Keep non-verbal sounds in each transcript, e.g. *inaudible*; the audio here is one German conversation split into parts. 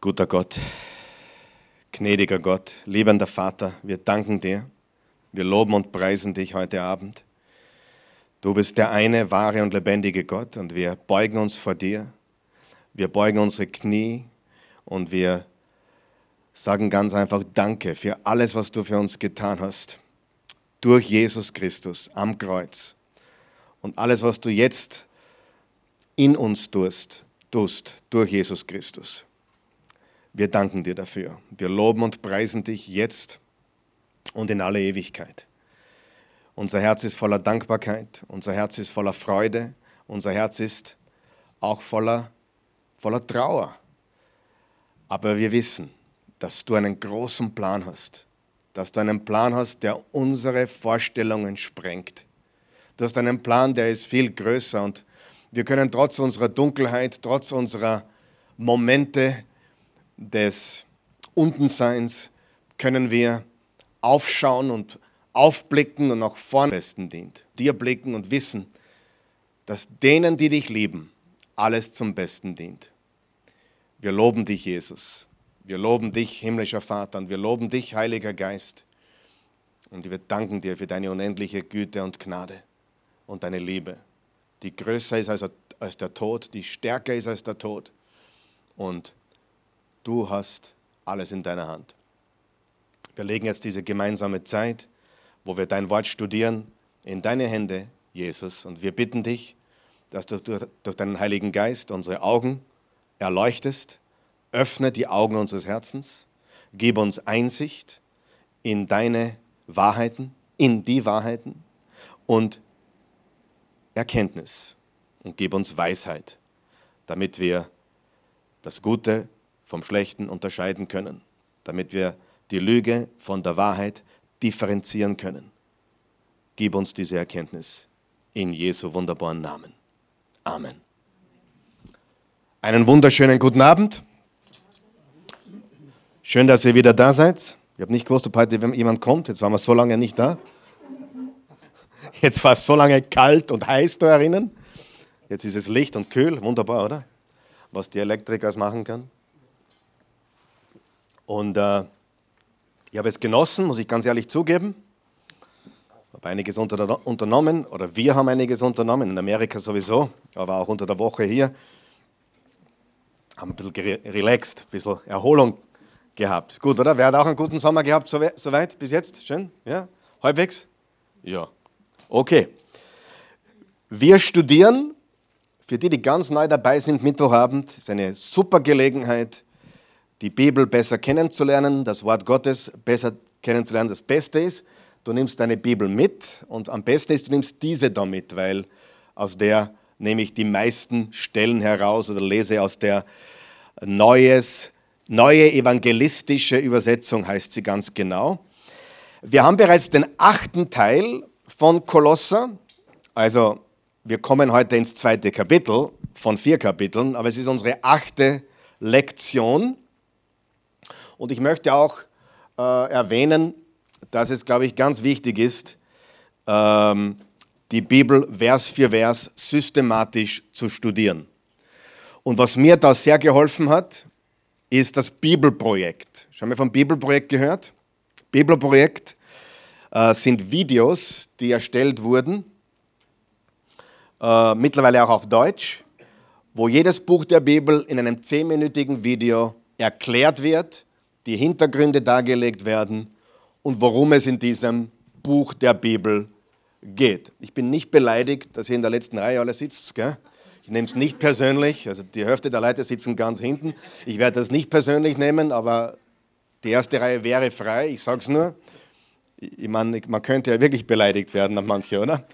Guter Gott, gnädiger Gott, liebender Vater, wir danken dir. Wir loben und preisen dich heute Abend. Du bist der eine wahre und lebendige Gott und wir beugen uns vor dir. Wir beugen unsere Knie und wir sagen ganz einfach Danke für alles, was du für uns getan hast. Durch Jesus Christus am Kreuz. Und alles, was du jetzt in uns tust, tust durch Jesus Christus. Wir danken dir dafür. Wir loben und preisen dich jetzt und in alle Ewigkeit. Unser Herz ist voller Dankbarkeit, unser Herz ist voller Freude, unser Herz ist auch voller, voller Trauer. Aber wir wissen, dass du einen großen Plan hast, dass du einen Plan hast, der unsere Vorstellungen sprengt. Du hast einen Plan, der ist viel größer und wir können trotz unserer Dunkelheit, trotz unserer Momente des Untenseins, können wir aufschauen und aufblicken und nach vorn besten dient. Dir blicken und wissen, dass denen, die dich lieben, alles zum Besten dient. Wir loben dich, Jesus. Wir loben dich, himmlischer Vater, und wir loben dich, Heiliger Geist. Und wir danken dir für deine unendliche Güte und Gnade und deine Liebe, die größer ist als der Tod, die stärker ist als der Tod. Und du hast alles in deiner Hand. Wir legen jetzt diese gemeinsame Zeit, wo wir dein Wort studieren, in deine Hände, Jesus. Und wir bitten dich, dass du durch deinen Heiligen Geist unsere Augen erleuchtest, öffne die Augen unseres Herzens, gib uns Einsicht in deine Wahrheiten, in die Wahrheiten und Erkenntnis und gib uns Weisheit, damit wir das Gute vom Schlechten unterscheiden können, damit wir die Lüge von der Wahrheit differenzieren können. Gib uns diese Erkenntnis in Jesu wunderbaren Namen. Amen. Einen wunderschönen guten Abend. Schön, dass ihr wieder da seid. Ich habe nicht gewusst, ob heute jemand kommt. Jetzt waren wir so lange nicht da. Jetzt war es so lange kalt und heiß da erinnern. Jetzt ist es Licht und kühl. Wunderbar, oder? Was die Elektriker machen kann. Und äh, ich habe es genossen, muss ich ganz ehrlich zugeben. Ich habe einiges unter, unternommen, oder wir haben einiges unternommen, in Amerika sowieso, aber auch unter der Woche hier. Haben ein bisschen relaxed, ein bisschen Erholung gehabt. Gut, oder? Wer hat auch einen guten Sommer gehabt, soweit bis jetzt? Schön? Ja? Halbwegs? Ja. Okay. Wir studieren, für die, die ganz neu dabei sind, Mittwochabend, ist eine super Gelegenheit, die Bibel besser kennenzulernen, das Wort Gottes besser kennenzulernen. Das Beste ist, du nimmst deine Bibel mit und am besten ist, du nimmst diese da mit, weil aus der nehme ich die meisten Stellen heraus oder lese aus der Neues, neue evangelistische Übersetzung, heißt sie ganz genau. Wir haben bereits den achten Teil von Kolosser, also wir kommen heute ins zweite Kapitel von vier Kapiteln, aber es ist unsere achte Lektion. Und ich möchte auch äh, erwähnen, dass es, glaube ich, ganz wichtig ist, ähm, die Bibel Vers für Vers systematisch zu studieren. Und was mir da sehr geholfen hat, ist das Bibelprojekt. Schon mal vom Bibelprojekt gehört? Bibelprojekt äh, sind Videos, die erstellt wurden, äh, mittlerweile auch auf Deutsch, wo jedes Buch der Bibel in einem zehnminütigen Video erklärt wird die Hintergründe dargelegt werden und worum es in diesem Buch der Bibel geht. Ich bin nicht beleidigt, dass ihr in der letzten Reihe alle sitzt. Gell? Ich nehme es nicht persönlich. Also die Hälfte der Leute sitzen ganz hinten. Ich werde das nicht persönlich nehmen, aber die erste Reihe wäre frei. Ich sage es nur. Ich meine, man könnte ja wirklich beleidigt werden an manche, oder?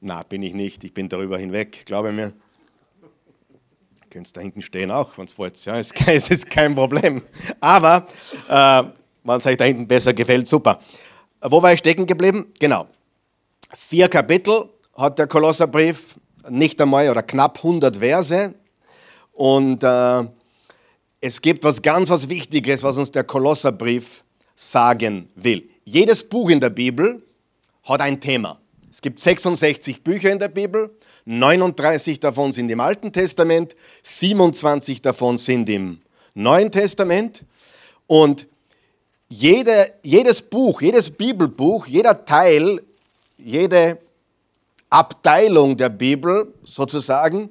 Na, bin ich nicht. Ich bin darüber hinweg, glaube mir. Könnt da hinten stehen auch, wenn es wollt. Ja, ist, *laughs* es ist kein Problem. Aber, äh, wenn es euch da hinten besser gefällt, super. Wo war ich stecken geblieben? Genau. Vier Kapitel hat der Kolosserbrief, nicht einmal oder knapp 100 Verse. Und äh, es gibt was ganz was Wichtiges, was uns der Kolosserbrief sagen will. Jedes Buch in der Bibel hat ein Thema. Es gibt 66 Bücher in der Bibel 39 davon sind im Alten Testament, 27 davon sind im Neuen Testament. Und jede, jedes Buch, jedes Bibelbuch, jeder Teil, jede Abteilung der Bibel sozusagen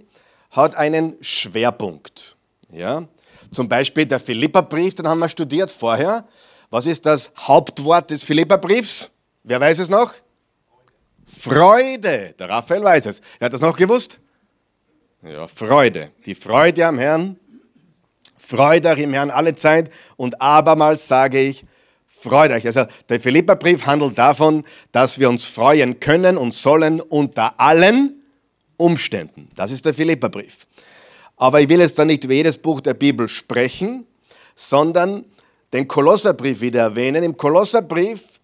hat einen Schwerpunkt. Ja? Zum Beispiel der Philipperbrief, den haben wir studiert vorher. Was ist das Hauptwort des Philipperbriefs? Wer weiß es noch? Freude. Der Raphael weiß es. Wer hat das noch gewusst? Ja, Freude. Die Freude am Herrn. Freude im Herrn alle Zeit. Und abermals sage ich, freut euch. Also der Philipperbrief handelt davon, dass wir uns freuen können und sollen unter allen Umständen. Das ist der Philipperbrief. Aber ich will jetzt da nicht über jedes Buch der Bibel sprechen, sondern den Kolosserbrief wieder erwähnen. Im Kolosserbrief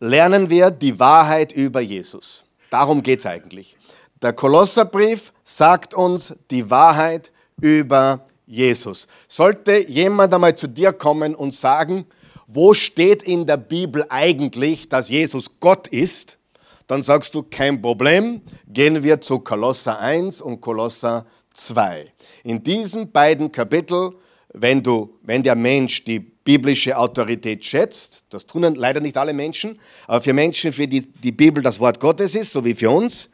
lernen wir die Wahrheit über Jesus. Darum geht es eigentlich. Der Kolosserbrief sagt uns die Wahrheit über Jesus. Sollte jemand einmal zu dir kommen und sagen, wo steht in der Bibel eigentlich, dass Jesus Gott ist, dann sagst du, kein Problem, gehen wir zu Kolosser 1 und Kolosser 2. In diesen beiden Kapiteln, wenn, du, wenn der Mensch die biblische Autorität schätzt, das tun leider nicht alle Menschen, aber für Menschen, für die die Bibel das Wort Gottes ist, so wie für uns,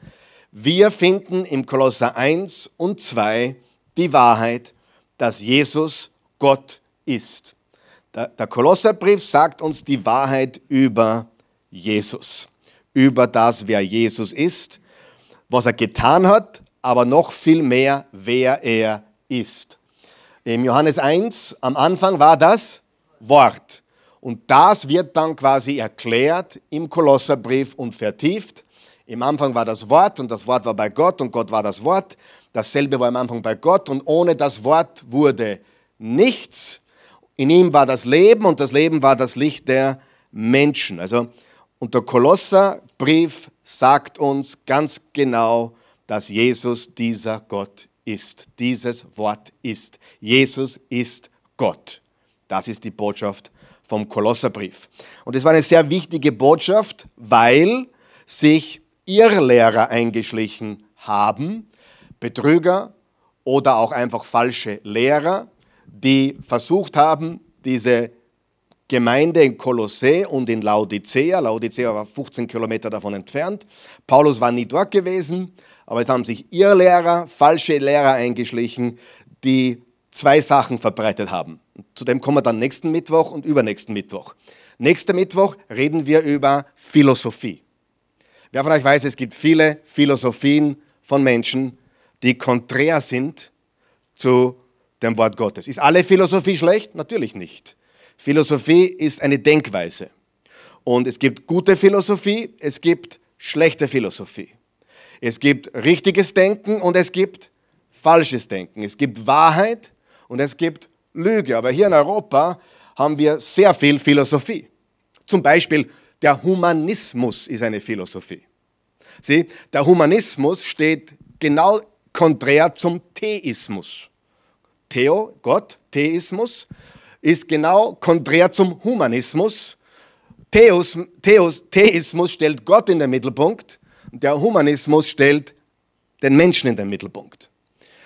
wir finden im Kolosser 1 und 2 die Wahrheit, dass Jesus Gott ist. Der, Kolosserbrief sagt uns die Wahrheit über Jesus, über das, wer Jesus ist, was er getan hat, aber noch viel mehr, wer er ist. Im Johannes 1 am Anfang war das Wort. Und das wird dann quasi erklärt im Kolosserbrief und vertieft. Im Anfang war das Wort und das Wort war bei Gott und Gott war das Wort. Dasselbe war am Anfang bei Gott und ohne das Wort wurde nichts. In ihm war das Leben und das Leben war das Licht der Menschen. Also, und der Kolosserbrief sagt uns ganz genau, dass Jesus dieser Gott ist. Dieses Wort ist. Jesus ist Gott. Das ist die Botschaft vom Kolosserbrief. Und es war eine sehr wichtige Botschaft, weil sich Irrlehrer eingeschlichen haben, Betrüger oder auch einfach falsche Lehrer, die versucht haben, diese Gemeinde in Kolossä und in Laodicea, Laodicea war 15 Kilometer davon entfernt, Paulus war nie dort gewesen, aber es haben sich Irrlehrer, falsche Lehrer eingeschlichen, die zwei Sachen verbreitet haben. Zu dem kommen wir dann nächsten Mittwoch und übernächsten Mittwoch. Nächster Mittwoch reden wir über Philosophie. Wer von euch weiß, es gibt viele Philosophien von Menschen, die konträr sind zu dem Wort Gottes. Ist alle Philosophie schlecht? Natürlich nicht. Philosophie ist eine Denkweise. Und es gibt gute Philosophie, es gibt schlechte Philosophie. Es gibt richtiges Denken und es gibt falsches Denken. Es gibt Wahrheit und es gibt Lüge. Aber hier in Europa haben wir sehr viel Philosophie. Zum Beispiel der Humanismus ist eine Philosophie. Sieh, der Humanismus steht genau konträr zum Theismus. Theo, Gott, Theismus, ist genau konträr zum Humanismus. Theos, Theos, Theismus stellt Gott in den Mittelpunkt der Humanismus stellt den Menschen in den Mittelpunkt.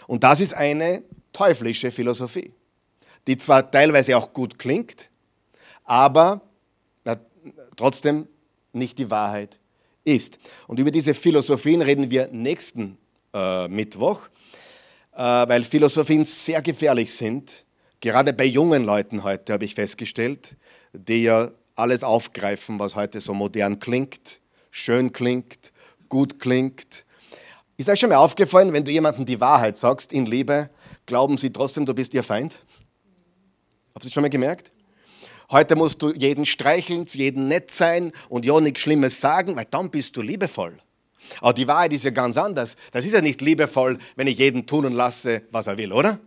Und das ist eine teuflische Philosophie, die zwar teilweise auch gut klingt, aber trotzdem nicht die Wahrheit ist. Und über diese Philosophien reden wir nächsten äh, Mittwoch, äh, weil Philosophien sehr gefährlich sind. Gerade bei jungen Leuten heute habe ich festgestellt, die ja alles aufgreifen, was heute so modern klingt, schön klingt, gut klingt. Ist euch schon mal aufgefallen, wenn du jemandem die Wahrheit sagst in Liebe, glauben sie trotzdem, du bist ihr Feind? Habt ihr schon mal gemerkt? Heute musst du jeden streicheln, zu jedem nett sein und ja nichts Schlimmes sagen, weil dann bist du liebevoll. Aber die Wahrheit ist ja ganz anders. Das ist ja nicht liebevoll, wenn ich jeden tun und lasse, was er will, oder?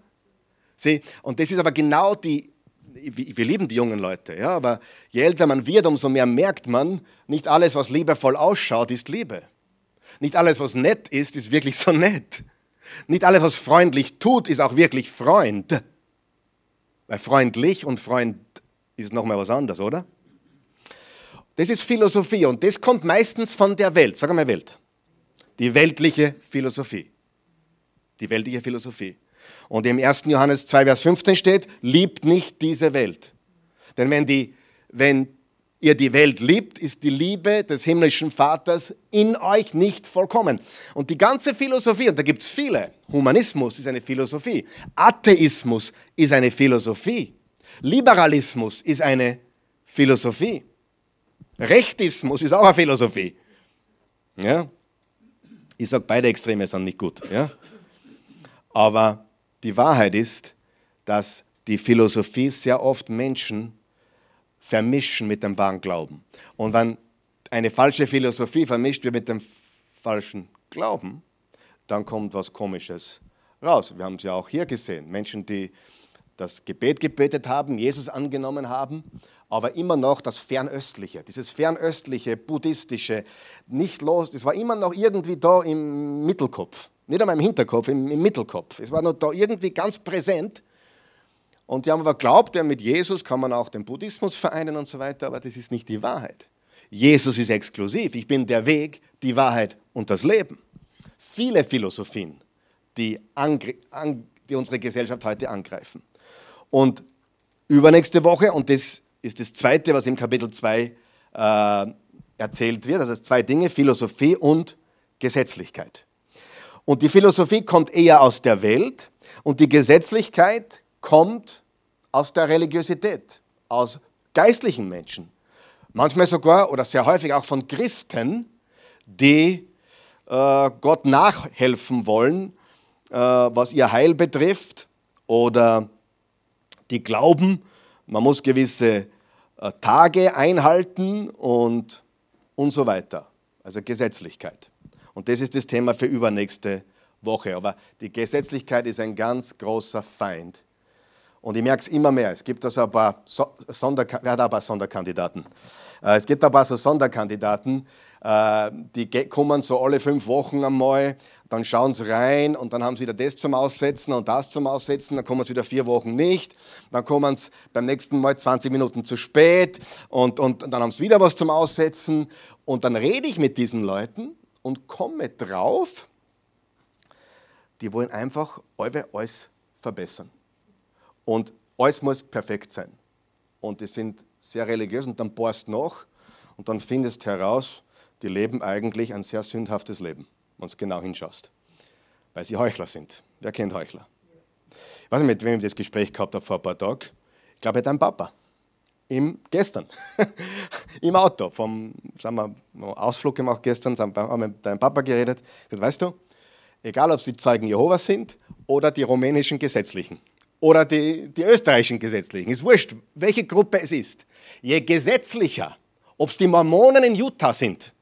Sieh, und das ist aber genau die, wir lieben die jungen Leute, ja, aber je älter man wird, umso mehr merkt man, nicht alles, was liebevoll ausschaut, ist Liebe. Nicht alles, was nett ist, ist wirklich so *laughs* nett. Nicht alles, was freundlich tut, ist auch wirklich Freund. Weil freundlich und Freund ist nochmal was anderes, oder? Das ist Philosophie und das kommt meistens von der Welt. Sag mal Welt. Die weltliche Philosophie. Die weltliche Philosophie. Und im 1. Johannes 2, Vers 15 steht, liebt nicht diese Welt. Denn wenn, die, wenn ihr die Welt liebt, ist die Liebe des himmlischen Vaters in euch nicht vollkommen. Und die ganze Philosophie, und da gibt es viele, Humanismus ist eine Philosophie, Atheismus ist eine Philosophie, Liberalismus ist eine Philosophie, Rechtismus ist auch eine Philosophie. Ja? Ich sage, beide Extreme sind nicht gut. Ja? Aber die Wahrheit ist, dass die Philosophie sehr oft Menschen vermischen mit dem wahren Glauben. Und wenn eine falsche Philosophie vermischt wird mit dem falschen Glauben, dann kommt was Komisches raus. Wir haben es ja auch hier gesehen. Menschen, die das Gebet gebetet haben, Jesus angenommen haben, aber immer noch das Fernöstliche, dieses fernöstliche, buddhistische, nicht los, das war immer noch irgendwie da im Mittelkopf. Nicht einmal im Hinterkopf, im, im Mittelkopf. Es war noch da irgendwie ganz präsent und die haben aber geglaubt, ja, mit Jesus kann man auch den Buddhismus vereinen und so weiter, aber das ist nicht die Wahrheit. Jesus ist exklusiv. Ich bin der Weg, die Wahrheit und das Leben. Viele Philosophien, die, die unsere Gesellschaft heute angreifen. Und übernächste Woche, und das ist das Zweite, was im Kapitel 2 äh, erzählt wird, also zwei Dinge, Philosophie und Gesetzlichkeit. Und die Philosophie kommt eher aus der Welt und die Gesetzlichkeit kommt aus der Religiosität, aus geistlichen Menschen. Manchmal sogar oder sehr häufig auch von Christen, die äh, Gott nachhelfen wollen, äh, was ihr Heil betrifft oder die glauben, man muss gewisse äh, Tage einhalten und, und so weiter. Also Gesetzlichkeit. Und das ist das Thema für übernächste Woche. Aber die Gesetzlichkeit ist ein ganz großer Feind und ich merke es immer mehr. Es gibt also ein paar, Sonder, wer hat ein paar Sonderkandidaten. Äh, es gibt ein paar so Sonderkandidaten, äh, die kommen so alle fünf Wochen einmal, dann schauen sie rein und dann haben sie wieder das zum Aussetzen und das zum Aussetzen, dann kommen sie wieder vier Wochen nicht, dann kommen sie beim nächsten Mal 20 Minuten zu spät und, und dann haben sie wieder was zum Aussetzen und dann rede ich mit diesen Leuten und komme drauf, die wollen einfach alles verbessern. Und alles muss perfekt sein. Und die sind sehr religiös und dann bohrst nach und dann findest heraus, die leben eigentlich ein sehr sündhaftes Leben, wenn du genau hinschaust. Weil sie Heuchler sind. Wer kennt Heuchler? Ich weiß nicht, mit wem ich das Gespräch gehabt habe vor ein paar Tagen. Ich glaube, dein Papa. Im, gestern. *laughs* Im Auto. Vom, sagen wir, Ausflug gemacht gestern, haben wir mit deinem Papa geredet. Gesagt, weißt du, egal ob es die Zeugen Jehovas sind oder die rumänischen Gesetzlichen oder die, die österreichischen Gesetzlichen. Ist wurscht, welche Gruppe es ist. Je gesetzlicher, ob es die Mormonen in Utah sind,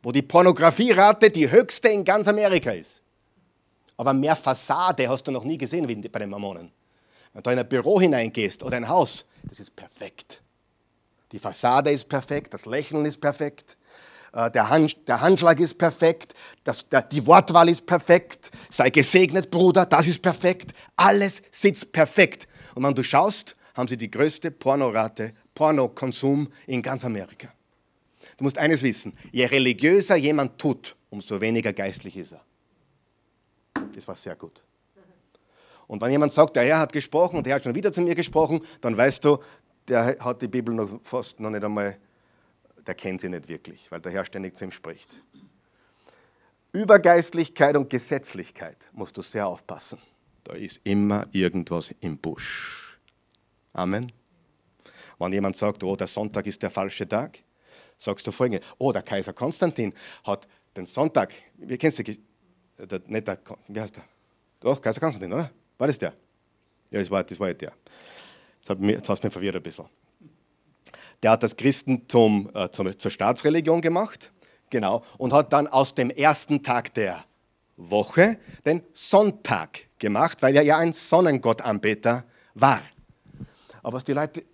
wo die Pornografierate die höchste in ganz Amerika ist. Aber mehr Fassade hast du noch nie gesehen wie bei den Mormonen. Wenn du in ein Büro hineingehst oder ein Haus, das ist perfekt. Die Fassade ist perfekt, das Lächeln ist perfekt, der, Hand, der Handschlag ist perfekt, das, der, die Wortwahl ist perfekt, sei gesegnet, Bruder, das ist perfekt, alles sitzt perfekt. Und wenn du schaust, haben sie die größte Pornorate, Pornokonsum in ganz Amerika. Du musst eines wissen, je religiöser jemand tut, umso weniger geistlich ist er. Das war sehr gut. Und wenn jemand sagt, der Herr hat gesprochen und der Herr hat schon wieder zu mir gesprochen, dann weißt du, der hat die Bibel noch fast noch nicht einmal der kennt sie nicht wirklich, weil der Herr ständig zu ihm spricht. Übergeistlichkeit und Gesetzlichkeit musst du sehr aufpassen. Da ist immer irgendwas im Busch. Amen. Wenn jemand sagt, oh, der Sonntag ist der falsche Tag, sagst du folgendes: Oh, der Kaiser Konstantin hat den Sonntag, wie kennst du der, nicht der, wie heißt der? Doch, Kaiser Konstantin, oder? War das der? Ja, das war, das war der. Jetzt hast du mich verwirrt ein bisschen. Der hat das Christentum äh, zum, zur Staatsreligion gemacht, genau, und hat dann aus dem ersten Tag der Woche den Sonntag gemacht, weil er ja ein Sonnengottanbeter war. Aber was die Leute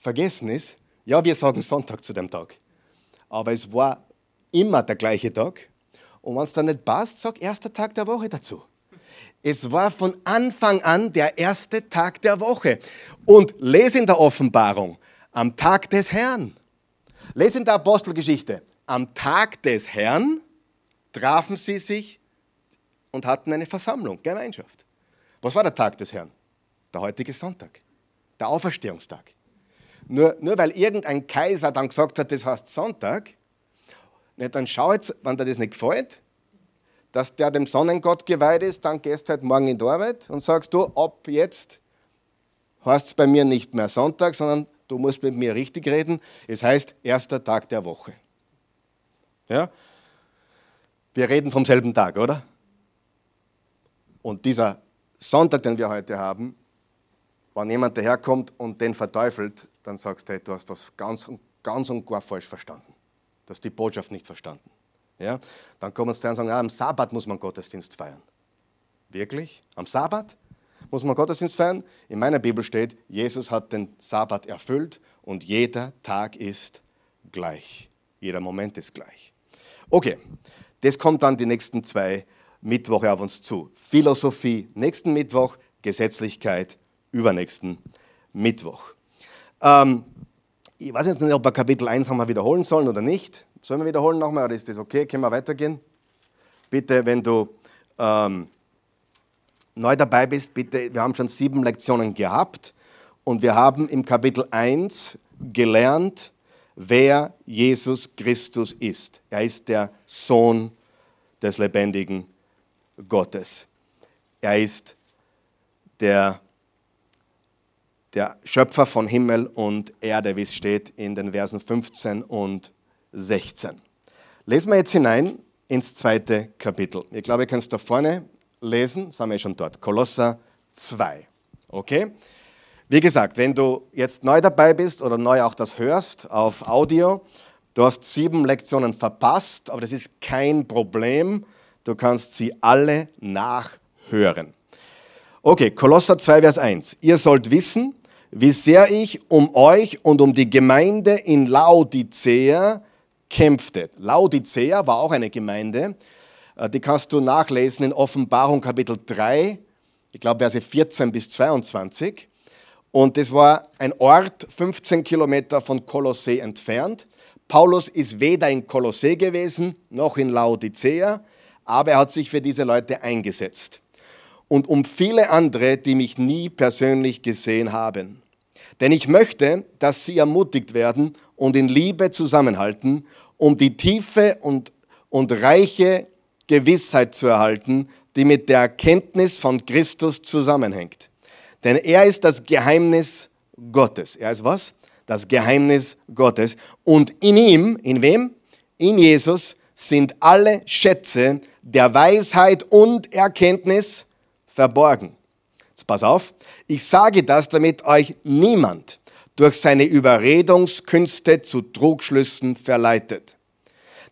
vergessen ist, ja, wir sagen Sonntag zu dem Tag, aber es war immer der gleiche Tag. Und wenn es dann nicht passt, sag erster Tag der Woche dazu. Es war von Anfang an der erste Tag der Woche. Und lese in der Offenbarung, am Tag des Herrn. Lesen der Apostelgeschichte. Am Tag des Herrn trafen sie sich und hatten eine Versammlung, Gemeinschaft. Was war der Tag des Herrn? Der heutige Sonntag, der Auferstehungstag. Nur, nur weil irgendein Kaiser dann gesagt hat, das heißt Sonntag, nicht, dann schau jetzt, wenn dir das nicht gefällt, dass der dem Sonnengott geweiht ist, dann gehst du halt morgen in die Arbeit und sagst du, ab jetzt heißt es bei mir nicht mehr Sonntag, sondern du musst mit mir richtig reden. Es heißt erster Tag der Woche. Ja? Wir reden vom selben Tag, oder? Und dieser Sonntag, den wir heute haben, wenn jemand daherkommt und den verteufelt, dann sagst du, hey, du hast was ganz, ganz und gar falsch verstanden. Du hast die Botschaft nicht verstanden. Ja? Dann kommen sie dann und sagen, ah, am Sabbat muss man Gottesdienst feiern. Wirklich? Am Sabbat muss man Gottesdienst feiern? In meiner Bibel steht, Jesus hat den Sabbat erfüllt und jeder Tag ist gleich. Jeder Moment ist gleich. Okay, das kommt dann die nächsten zwei Mittwoche auf uns zu. Philosophie nächsten Mittwoch, Gesetzlichkeit übernächsten Mittwoch. Ähm, ich weiß jetzt nicht, ob wir Kapitel 1 nochmal wiederholen sollen oder nicht. Sollen wir wiederholen nochmal oder ist das okay? Können wir weitergehen? Bitte, wenn du ähm, neu dabei bist, bitte, wir haben schon sieben Lektionen gehabt und wir haben im Kapitel 1 gelernt, wer Jesus Christus ist. Er ist der Sohn des lebendigen Gottes. Er ist der, der Schöpfer von Himmel und Erde, wie es steht in den Versen 15 und 16. Lesen wir jetzt hinein ins zweite Kapitel. Ich glaube, ihr könnt es da vorne lesen, sind wir schon dort. Kolosser 2. Okay? Wie gesagt, wenn du jetzt neu dabei bist oder neu auch das hörst auf Audio, du hast sieben Lektionen verpasst, aber das ist kein Problem. Du kannst sie alle nachhören. Okay, Kolosser 2, Vers 1. Ihr sollt wissen, wie sehr ich um euch und um die Gemeinde in Laodicea kämpfte. Laodicea war auch eine Gemeinde. Äh, die kannst du nachlesen in Offenbarung Kapitel 3, ich glaube Verse 14 bis 22. Und das war ein Ort 15 Kilometer von Kolossee entfernt. Paulus ist weder in Kolossee gewesen noch in Laodicea, aber er hat sich für diese Leute eingesetzt. Und um viele andere, die mich nie persönlich gesehen haben. Denn ich möchte, dass sie ermutigt werden und in Liebe zusammenhalten, um die tiefe und, und reiche Gewissheit zu erhalten, die mit der Erkenntnis von Christus zusammenhängt. Denn er ist das Geheimnis Gottes. Er ist was? Das Geheimnis Gottes. Und in ihm, in wem? In Jesus sind alle Schätze der Weisheit und Erkenntnis verborgen. Jetzt pass auf, ich sage das, damit euch niemand durch seine Überredungskünste zu Trugschlüssen verleitet.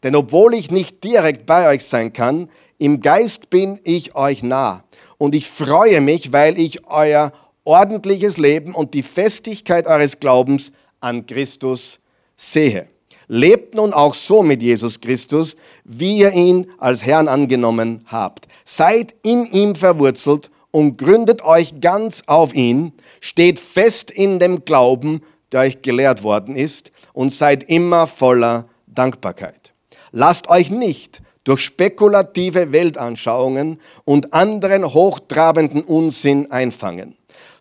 Denn obwohl ich nicht direkt bei euch sein kann, im Geist bin ich euch nah. Und ich freue mich, weil ich euer ordentliches Leben und die Festigkeit eures Glaubens an Christus sehe. Lebt nun auch so mit Jesus Christus, wie ihr ihn als Herrn angenommen habt. Seid in ihm verwurzelt und gründet euch ganz auf ihn, steht fest in dem Glauben, der euch gelehrt worden ist, und seid immer voller Dankbarkeit. Lasst euch nicht durch spekulative Weltanschauungen und anderen hochtrabenden Unsinn einfangen.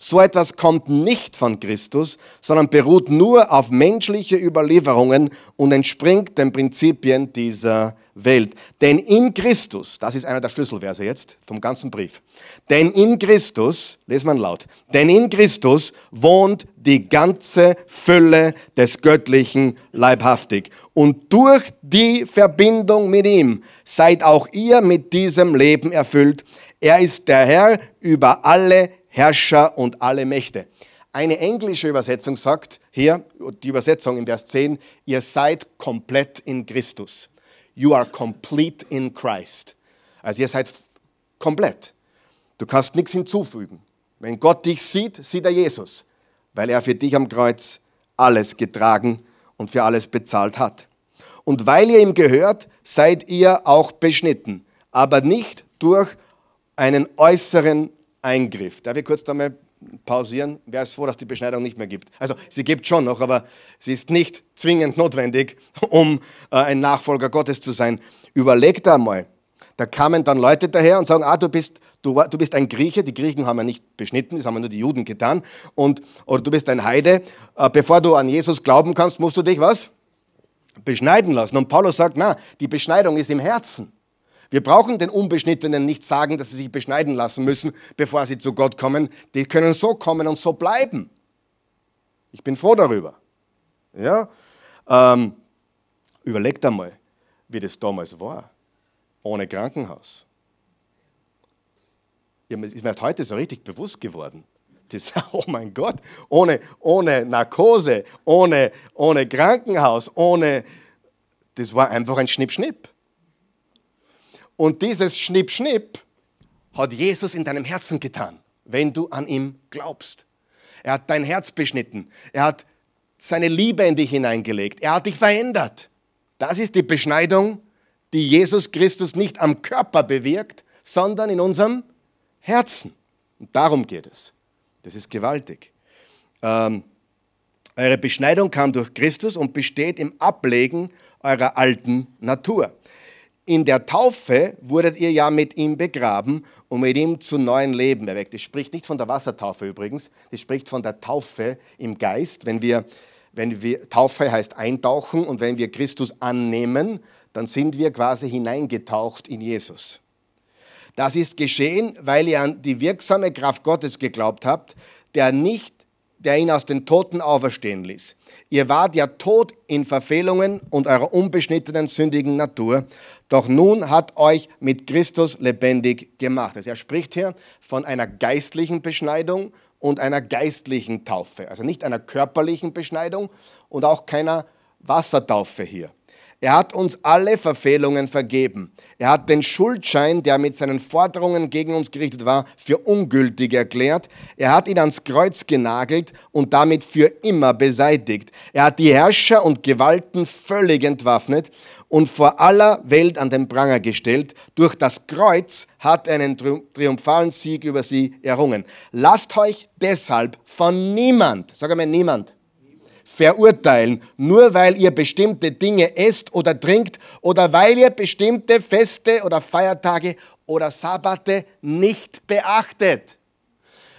So etwas kommt nicht von Christus, sondern beruht nur auf menschliche Überlieferungen und entspringt den Prinzipien dieser Welt. Denn in Christus, das ist einer der Schlüsselverse jetzt vom ganzen Brief, denn in Christus, lesen wir laut, denn in Christus wohnt die ganze Fülle des Göttlichen leibhaftig. Und durch die Verbindung mit ihm seid auch ihr mit diesem Leben erfüllt. Er ist der Herr über alle Herrscher und alle Mächte. Eine englische Übersetzung sagt hier, die Übersetzung in Vers 10, ihr seid komplett in Christus. You are complete in Christ. Also ihr seid komplett. Du kannst nichts hinzufügen. Wenn Gott dich sieht, sieht er Jesus, weil er für dich am Kreuz alles getragen und für alles bezahlt hat. Und weil ihr ihm gehört, seid ihr auch beschnitten, aber nicht durch einen äußeren Eingriff. Darf ich kurz da mal pausieren? Wer ist froh, dass die Beschneidung nicht mehr gibt? Also, sie gibt schon noch, aber sie ist nicht zwingend notwendig, *laughs* um äh, ein Nachfolger Gottes zu sein. Überlegt einmal. Da kamen dann Leute daher und sagen, ah, du bist, du, du bist ein Grieche, die Griechen haben ja nicht beschnitten, das haben ja nur die Juden getan, und, oder du bist ein Heide, äh, bevor du an Jesus glauben kannst, musst du dich was? Beschneiden lassen. Und Paulus sagt, na, die Beschneidung ist im Herzen. Wir brauchen den Unbeschnittenen nicht sagen, dass sie sich beschneiden lassen müssen, bevor sie zu Gott kommen. Die können so kommen und so bleiben. Ich bin froh darüber. Ja? Ähm, überlegt einmal, wie das damals war, ohne Krankenhaus. Ist mir heute so richtig bewusst geworden. Das, *laughs* oh mein Gott, ohne, ohne Narkose, ohne, ohne Krankenhaus, ohne, das war einfach ein Schnipp-Schnipp. Und dieses Schnipp-Schnipp hat Jesus in deinem Herzen getan, wenn du an ihm glaubst. Er hat dein Herz beschnitten. Er hat seine Liebe in dich hineingelegt. Er hat dich verändert. Das ist die Beschneidung, die Jesus Christus nicht am Körper bewirkt, sondern in unserem Herzen. Und darum geht es. Das ist gewaltig. Ähm, eure Beschneidung kam durch Christus und besteht im Ablegen eurer alten Natur. In der Taufe wurdet ihr ja mit ihm begraben und mit ihm zu neuen Leben erweckt. Das spricht nicht von der Wassertaufe übrigens, das spricht von der Taufe im Geist. Wenn wir, wenn wir, Taufe heißt eintauchen und wenn wir Christus annehmen, dann sind wir quasi hineingetaucht in Jesus. Das ist geschehen, weil ihr an die wirksame Kraft Gottes geglaubt habt, der nicht der ihn aus den Toten auferstehen ließ. Ihr wart ja tot in Verfehlungen und eurer unbeschnittenen sündigen Natur, doch nun hat euch mit Christus lebendig gemacht. Also er spricht hier von einer geistlichen Beschneidung und einer geistlichen Taufe, also nicht einer körperlichen Beschneidung und auch keiner Wassertaufe hier. Er hat uns alle Verfehlungen vergeben. Er hat den Schuldschein, der mit seinen Forderungen gegen uns gerichtet war, für ungültig erklärt. Er hat ihn ans Kreuz genagelt und damit für immer beseitigt. Er hat die Herrscher und Gewalten völlig entwaffnet und vor aller Welt an den Pranger gestellt. Durch das Kreuz hat er einen triumphalen Sieg über sie errungen. Lasst euch deshalb von niemand, sag einmal niemand, verurteilen, nur weil ihr bestimmte Dinge esst oder trinkt oder weil ihr bestimmte Feste oder Feiertage oder Sabbate nicht beachtet.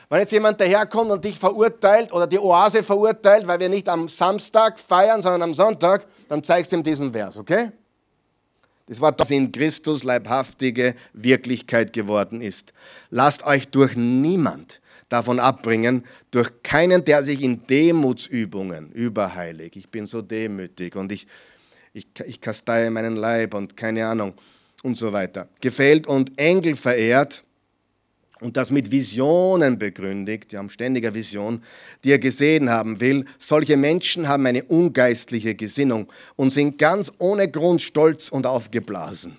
Wenn jetzt jemand daherkommt und dich verurteilt oder die Oase verurteilt, weil wir nicht am Samstag feiern, sondern am Sonntag, dann zeigst du ihm diesen Vers, okay? Das war das in Christus leibhaftige Wirklichkeit geworden ist. Lasst euch durch niemand davon abbringen, durch keinen, der sich in Demutsübungen überheilig, ich bin so demütig und ich, ich, ich kasteie meinen Leib und keine Ahnung und so weiter, gefällt und Engel verehrt und das mit Visionen begründigt, die haben ständiger Vision, die er gesehen haben will. Solche Menschen haben eine ungeistliche Gesinnung und sind ganz ohne Grund stolz und aufgeblasen.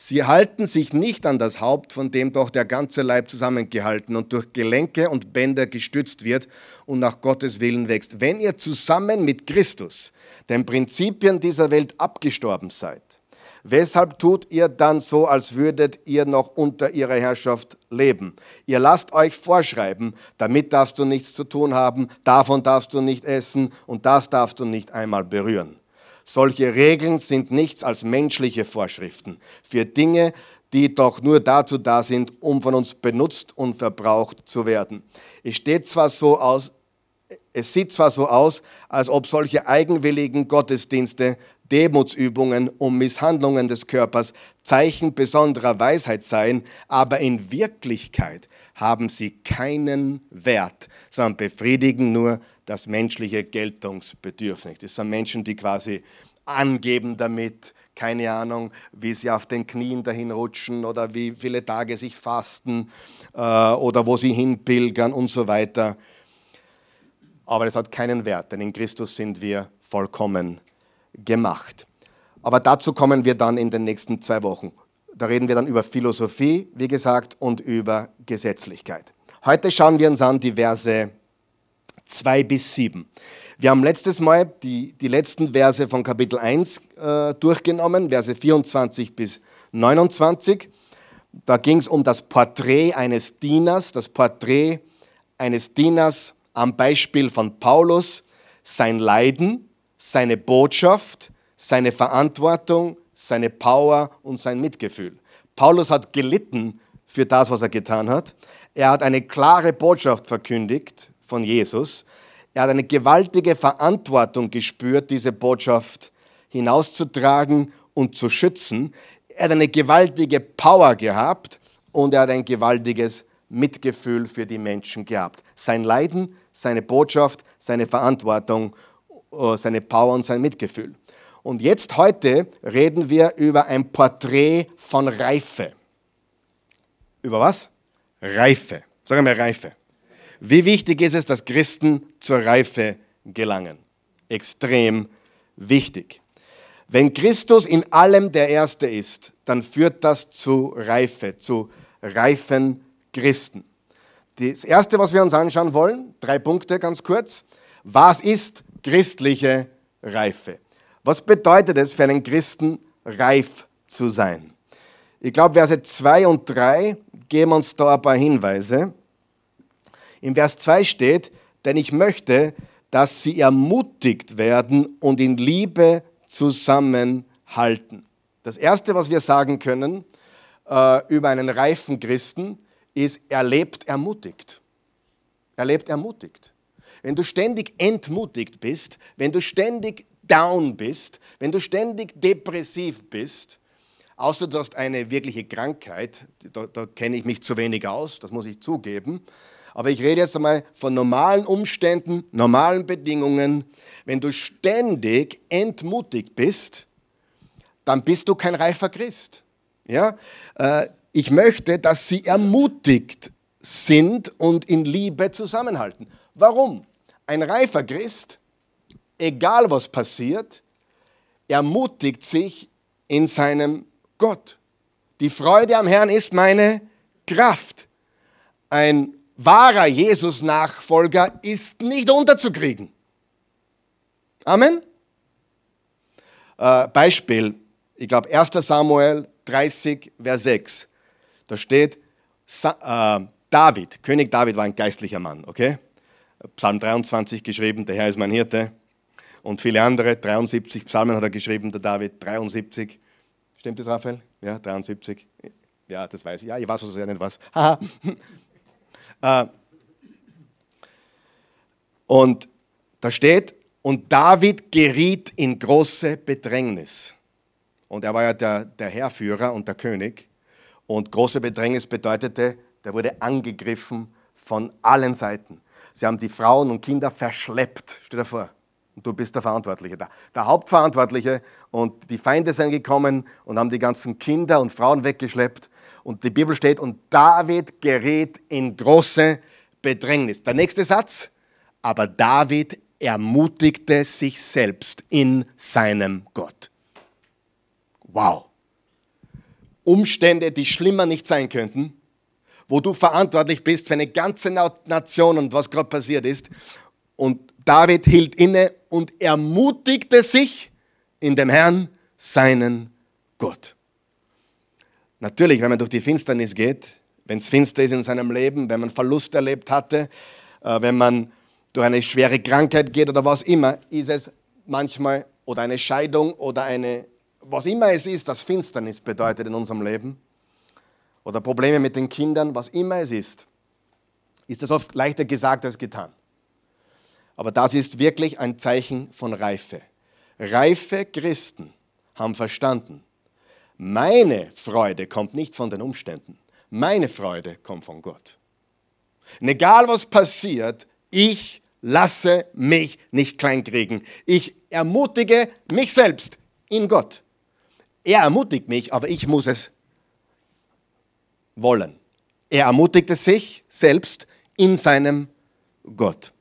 Sie halten sich nicht an das Haupt, von dem doch der ganze Leib zusammengehalten und durch Gelenke und Bänder gestützt wird und nach Gottes Willen wächst. Wenn ihr zusammen mit Christus den Prinzipien dieser Welt abgestorben seid, weshalb tut ihr dann so, als würdet ihr noch unter ihrer Herrschaft leben? Ihr lasst euch vorschreiben, damit darfst du nichts zu tun haben, davon darfst du nicht essen und das darfst du nicht einmal berühren. Solche Regeln sind nichts als menschliche Vorschriften für Dinge, die doch nur dazu da sind, um von uns benutzt und verbraucht zu werden. Es steht zwar so aus, es sieht zwar so aus, als ob solche eigenwilligen Gottesdienste, Demutsübungen und Misshandlungen des Körpers Zeichen besonderer Weisheit seien, aber in Wirklichkeit haben sie keinen Wert, sondern befriedigen nur das menschliche Geltungsbedürfnis. Das sind Menschen, die quasi angeben damit, keine Ahnung, wie sie auf den Knien dahin rutschen oder wie viele Tage sich fasten äh, oder wo sie hinpilgern und so weiter. Aber es hat keinen Wert, denn in Christus sind wir vollkommen gemacht. Aber dazu kommen wir dann in den nächsten zwei Wochen. Da reden wir dann über Philosophie, wie gesagt, und über Gesetzlichkeit. Heute schauen wir uns an die Verse 2 bis 7. Wir haben letztes Mal die, die letzten Verse von Kapitel 1 äh, durchgenommen, Verse 24 bis 29. Da ging es um das Porträt eines Dieners, das Porträt eines Dieners am Beispiel von Paulus, sein Leiden, seine Botschaft, seine Verantwortung, seine Power und sein Mitgefühl. Paulus hat gelitten für das, was er getan hat. Er hat eine klare Botschaft verkündigt von Jesus. Er hat eine gewaltige Verantwortung gespürt, diese Botschaft hinauszutragen und zu schützen. Er hat eine gewaltige Power gehabt und er hat ein gewaltiges Mitgefühl für die Menschen gehabt. Sein Leiden, seine Botschaft, seine Verantwortung, äh, seine Power und sein Mitgefühl. Und jetzt heute reden wir über ein Porträt von Reife. Über was? Reife. Sagen wir Reife. Wie wichtig ist es, dass Christen zur Reife gelangen? Extrem wichtig. Wenn Christus in allem der Erste ist, dann führt das zu Reife, zu reifen Christen. Das Erste, was wir uns anschauen wollen, drei Punkte ganz kurz. Was ist christliche Reife? Was bedeutet es für einen Christen, reif zu sein? Ich glaube, Verse 2 und 3 geben uns da ein paar Hinweise. Im Vers 2 steht, denn ich möchte, dass sie ermutigt werden und in Liebe zusammenhalten. Das Erste, was wir sagen können äh, über einen reifen Christen, ist, er lebt ermutigt. Er lebt ermutigt. Wenn du ständig entmutigt bist, wenn du ständig down bist, wenn du ständig depressiv bist, außer du hast eine wirkliche Krankheit, da, da kenne ich mich zu wenig aus, das muss ich zugeben, aber ich rede jetzt einmal von normalen Umständen, normalen Bedingungen. Wenn du ständig entmutigt bist, dann bist du kein reifer Christ. Ja? Äh, ich möchte, dass sie ermutigt sind und in Liebe zusammenhalten. Warum? Ein reifer Christ, egal was passiert, ermutigt sich in seinem Gott. Die Freude am Herrn ist meine Kraft. Ein wahrer Jesus-Nachfolger ist nicht unterzukriegen. Amen. Äh, Beispiel, ich glaube 1 Samuel 30, Vers 6. Da steht, Sa äh, David, König David war ein geistlicher Mann, okay? Psalm 23 geschrieben, der Herr ist mein Hirte. Und viele andere, 73 Psalmen hat er geschrieben, der David, 73. Stimmt das, Raphael? Ja, 73. Ja, das weiß ich. Ja, ich weiß, was er nicht was. *laughs* Äh, und da steht, und David geriet in große Bedrängnis. Und er war ja der, der Herrführer und der König. Und große Bedrängnis bedeutete, der wurde angegriffen von allen Seiten. Sie haben die Frauen und Kinder verschleppt. Stell dir vor. Und du bist der Verantwortliche da. Der Hauptverantwortliche. Und die Feinde sind gekommen und haben die ganzen Kinder und Frauen weggeschleppt. Und die Bibel steht, und David gerät in große Bedrängnis. Der nächste Satz, aber David ermutigte sich selbst in seinem Gott. Wow. Umstände, die schlimmer nicht sein könnten, wo du verantwortlich bist für eine ganze Nation und was gerade passiert ist. Und David hielt inne und ermutigte sich in dem Herrn, seinen Gott. Natürlich, wenn man durch die Finsternis geht, wenn es finster ist in seinem Leben, wenn man Verlust erlebt hatte, äh, wenn man durch eine schwere Krankheit geht oder was immer, ist es manchmal oder eine Scheidung oder eine, was immer es ist, das Finsternis bedeutet in unserem Leben oder Probleme mit den Kindern, was immer es ist, ist das oft leichter gesagt als getan. Aber das ist wirklich ein Zeichen von Reife. Reife Christen haben verstanden, meine Freude kommt nicht von den Umständen. Meine Freude kommt von Gott. Und egal was passiert, ich lasse mich nicht kleinkriegen. Ich ermutige mich selbst in Gott. Er ermutigt mich, aber ich muss es wollen. Er ermutigte sich selbst in seinem Gott.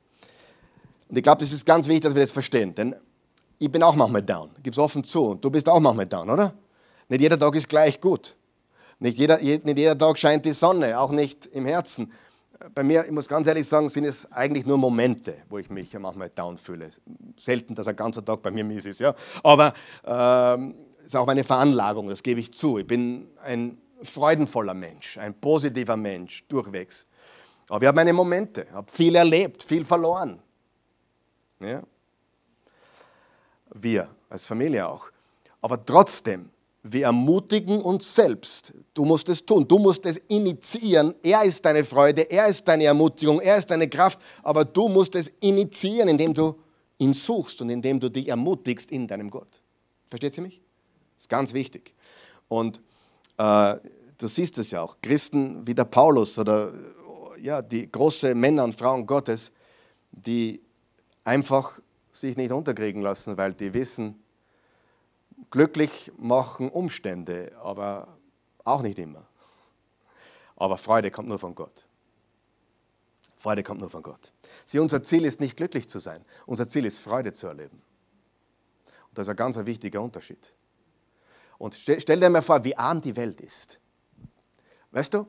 Und ich glaube, das ist ganz wichtig, dass wir das verstehen, denn ich bin auch manchmal down. Gib es offen zu. Du bist auch manchmal down, oder? Nicht jeder Tag ist gleich gut. Nicht jeder, nicht jeder Tag scheint die Sonne, auch nicht im Herzen. Bei mir, ich muss ganz ehrlich sagen, sind es eigentlich nur Momente, wo ich mich manchmal down fühle. Selten, dass ein ganzer Tag bei mir mies ist. Ja? Aber es ähm, ist auch meine Veranlagung, das gebe ich zu. Ich bin ein freudenvoller Mensch, ein positiver Mensch, durchwegs. Aber ich habe meine Momente, habe viel erlebt, viel verloren. Ja? Wir als Familie auch. Aber trotzdem, wir ermutigen uns selbst. Du musst es tun, du musst es initiieren. Er ist deine Freude, er ist deine Ermutigung, er ist deine Kraft, aber du musst es initiieren, indem du ihn suchst und indem du dich ermutigst in deinem Gott. Versteht ihr mich? Das ist ganz wichtig. Und äh, du siehst es ja auch, Christen wie der Paulus oder ja, die großen Männer und Frauen Gottes, die einfach sich nicht unterkriegen lassen, weil die wissen, glücklich machen Umstände, aber auch nicht immer. Aber Freude kommt nur von Gott. Freude kommt nur von Gott. Sieh, unser Ziel ist nicht glücklich zu sein. Unser Ziel ist Freude zu erleben. Und das ist ein ganz wichtiger Unterschied. Und stell, dir mal vor, wie arm die Welt ist. Weißt du,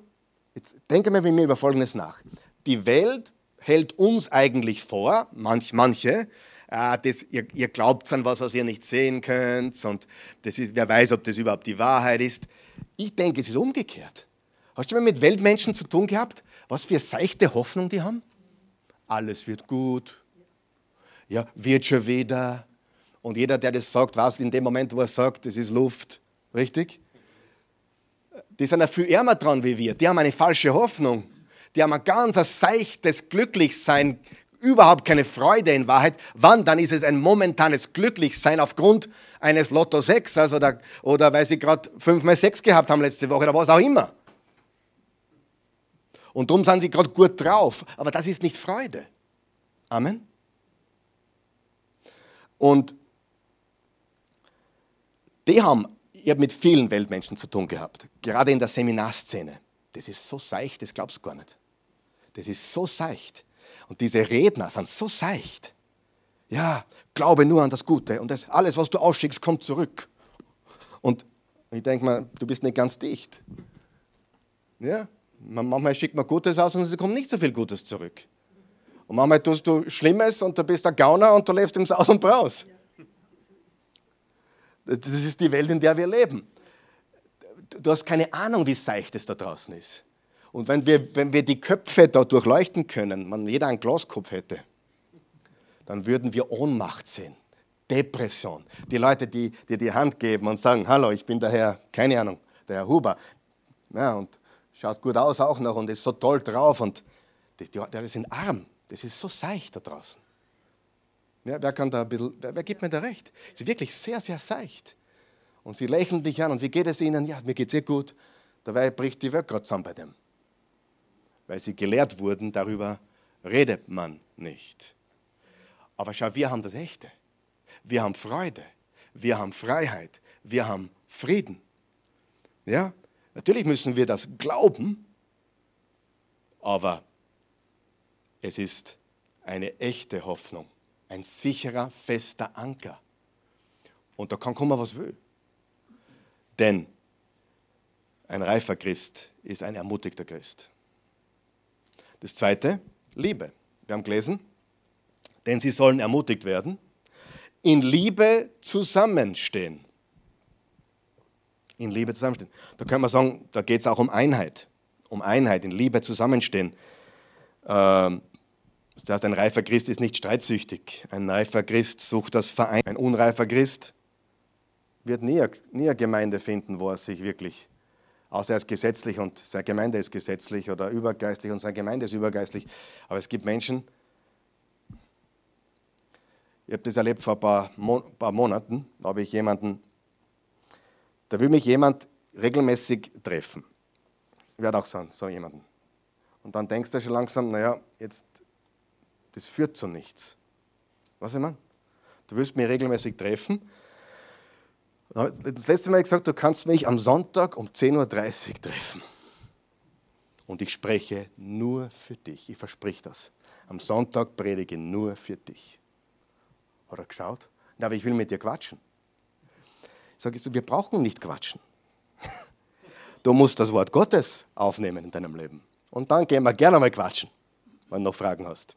jetzt denke mal mit mir über Folgendes nach. Die Welt hält uns eigentlich vor, manch, manche, äh, das, ihr, ihr, glaubt an was, was ihr nicht sehen könnt und das ist, wer weiß, ob das überhaupt die Wahrheit ist. Ich denke, es ist umgekehrt. Hast du mal mit Weltmenschen zu tun gehabt, was für seichte Hoffnung die haben? Alles wird gut. Ja, wird schon wieder. Und jeder, der das sagt, weiß in dem Moment, wo er sagt, das ist Luft. Richtig? Die sind ja viel ärmer dran wie wir. Die haben eine falsche Hoffnung. Die haben ein ganz seichtes Glücklichsein, überhaupt keine Freude in Wahrheit. Wann? Dann ist es ein momentanes Glücklichsein aufgrund eines Lotto 6 also oder, oder weil sie gerade 5 mal 6 gehabt haben letzte Woche oder was auch immer. Und darum sind sie gerade gut drauf. Aber das ist nicht Freude. Amen. Und die haben, ich habe mit vielen Weltmenschen zu tun gehabt, gerade in der Seminarszene. Das ist so seicht, das glaubst du gar nicht. Das ist so seicht. Und diese Redner sind so seicht. Ja, glaube nur an das Gute und das, alles, was du ausschickst, kommt zurück. Und ich denke mal, du bist nicht ganz dicht. Ja, manchmal schickt man Gutes aus und es kommt nicht so viel Gutes zurück. Und manchmal tust du Schlimmes und du bist ein Gauner und du lebst im Saus und Braus. Das ist die Welt, in der wir leben. Du hast keine Ahnung, wie seicht es da draußen ist. Und wenn wir, wenn wir die Köpfe da durchleuchten können, wenn jeder einen Glaskopf hätte, dann würden wir Ohnmacht sehen, Depression. Die Leute, die dir die Hand geben und sagen, hallo, ich bin der Herr, keine Ahnung, der Herr Huber. Ja, und schaut gut aus auch noch und ist so toll drauf und die, die, die sind arm. Das ist so seicht da draußen. Ja, wer, kann da ein bisschen, wer, wer gibt mir da recht? Es ist wirklich sehr, sehr seicht. Und sie lächeln dich an und wie geht es ihnen? Ja, mir geht es sehr gut. Dabei bricht die Welt gerade zusammen bei dem weil sie gelehrt wurden, darüber redet man nicht. Aber schau, wir haben das Echte. Wir haben Freude. Wir haben Freiheit. Wir haben Frieden. Ja, natürlich müssen wir das glauben, aber es ist eine echte Hoffnung, ein sicherer, fester Anker. Und da kann kommen, was will. Denn ein reifer Christ ist ein ermutigter Christ. Das zweite, Liebe. Wir haben gelesen, denn sie sollen ermutigt werden, in Liebe zusammenstehen. In Liebe zusammenstehen. Da können wir sagen, da geht es auch um Einheit. Um Einheit, in Liebe zusammenstehen. Ähm, das heißt, ein reifer Christ ist nicht streitsüchtig. Ein reifer Christ sucht das Verein. Ein unreifer Christ wird nie, nie eine Gemeinde finden, wo er sich wirklich Außer er ist gesetzlich und seine Gemeinde ist gesetzlich oder übergeistlich und seine Gemeinde ist übergeistlich. Aber es gibt Menschen, ich habe das erlebt vor ein paar, Mon paar Monaten, da habe ich jemanden, da will mich jemand regelmäßig treffen. Ich werde auch so, so jemanden. Und dann denkst du schon langsam, naja, jetzt, das führt zu nichts. Was ich meine? Du wirst mich regelmäßig treffen das letzte Mal gesagt, du kannst mich am Sonntag um 10.30 Uhr treffen. Und ich spreche nur für dich. Ich versprich das. Am Sonntag predige nur für dich. Hat er geschaut? Na, aber ich will mit dir quatschen. Ich sage wir brauchen nicht quatschen. *laughs* Du musst das Wort Gottes aufnehmen in deinem Leben. Und dann gehen wir gerne mal quatschen, wenn du noch Fragen hast.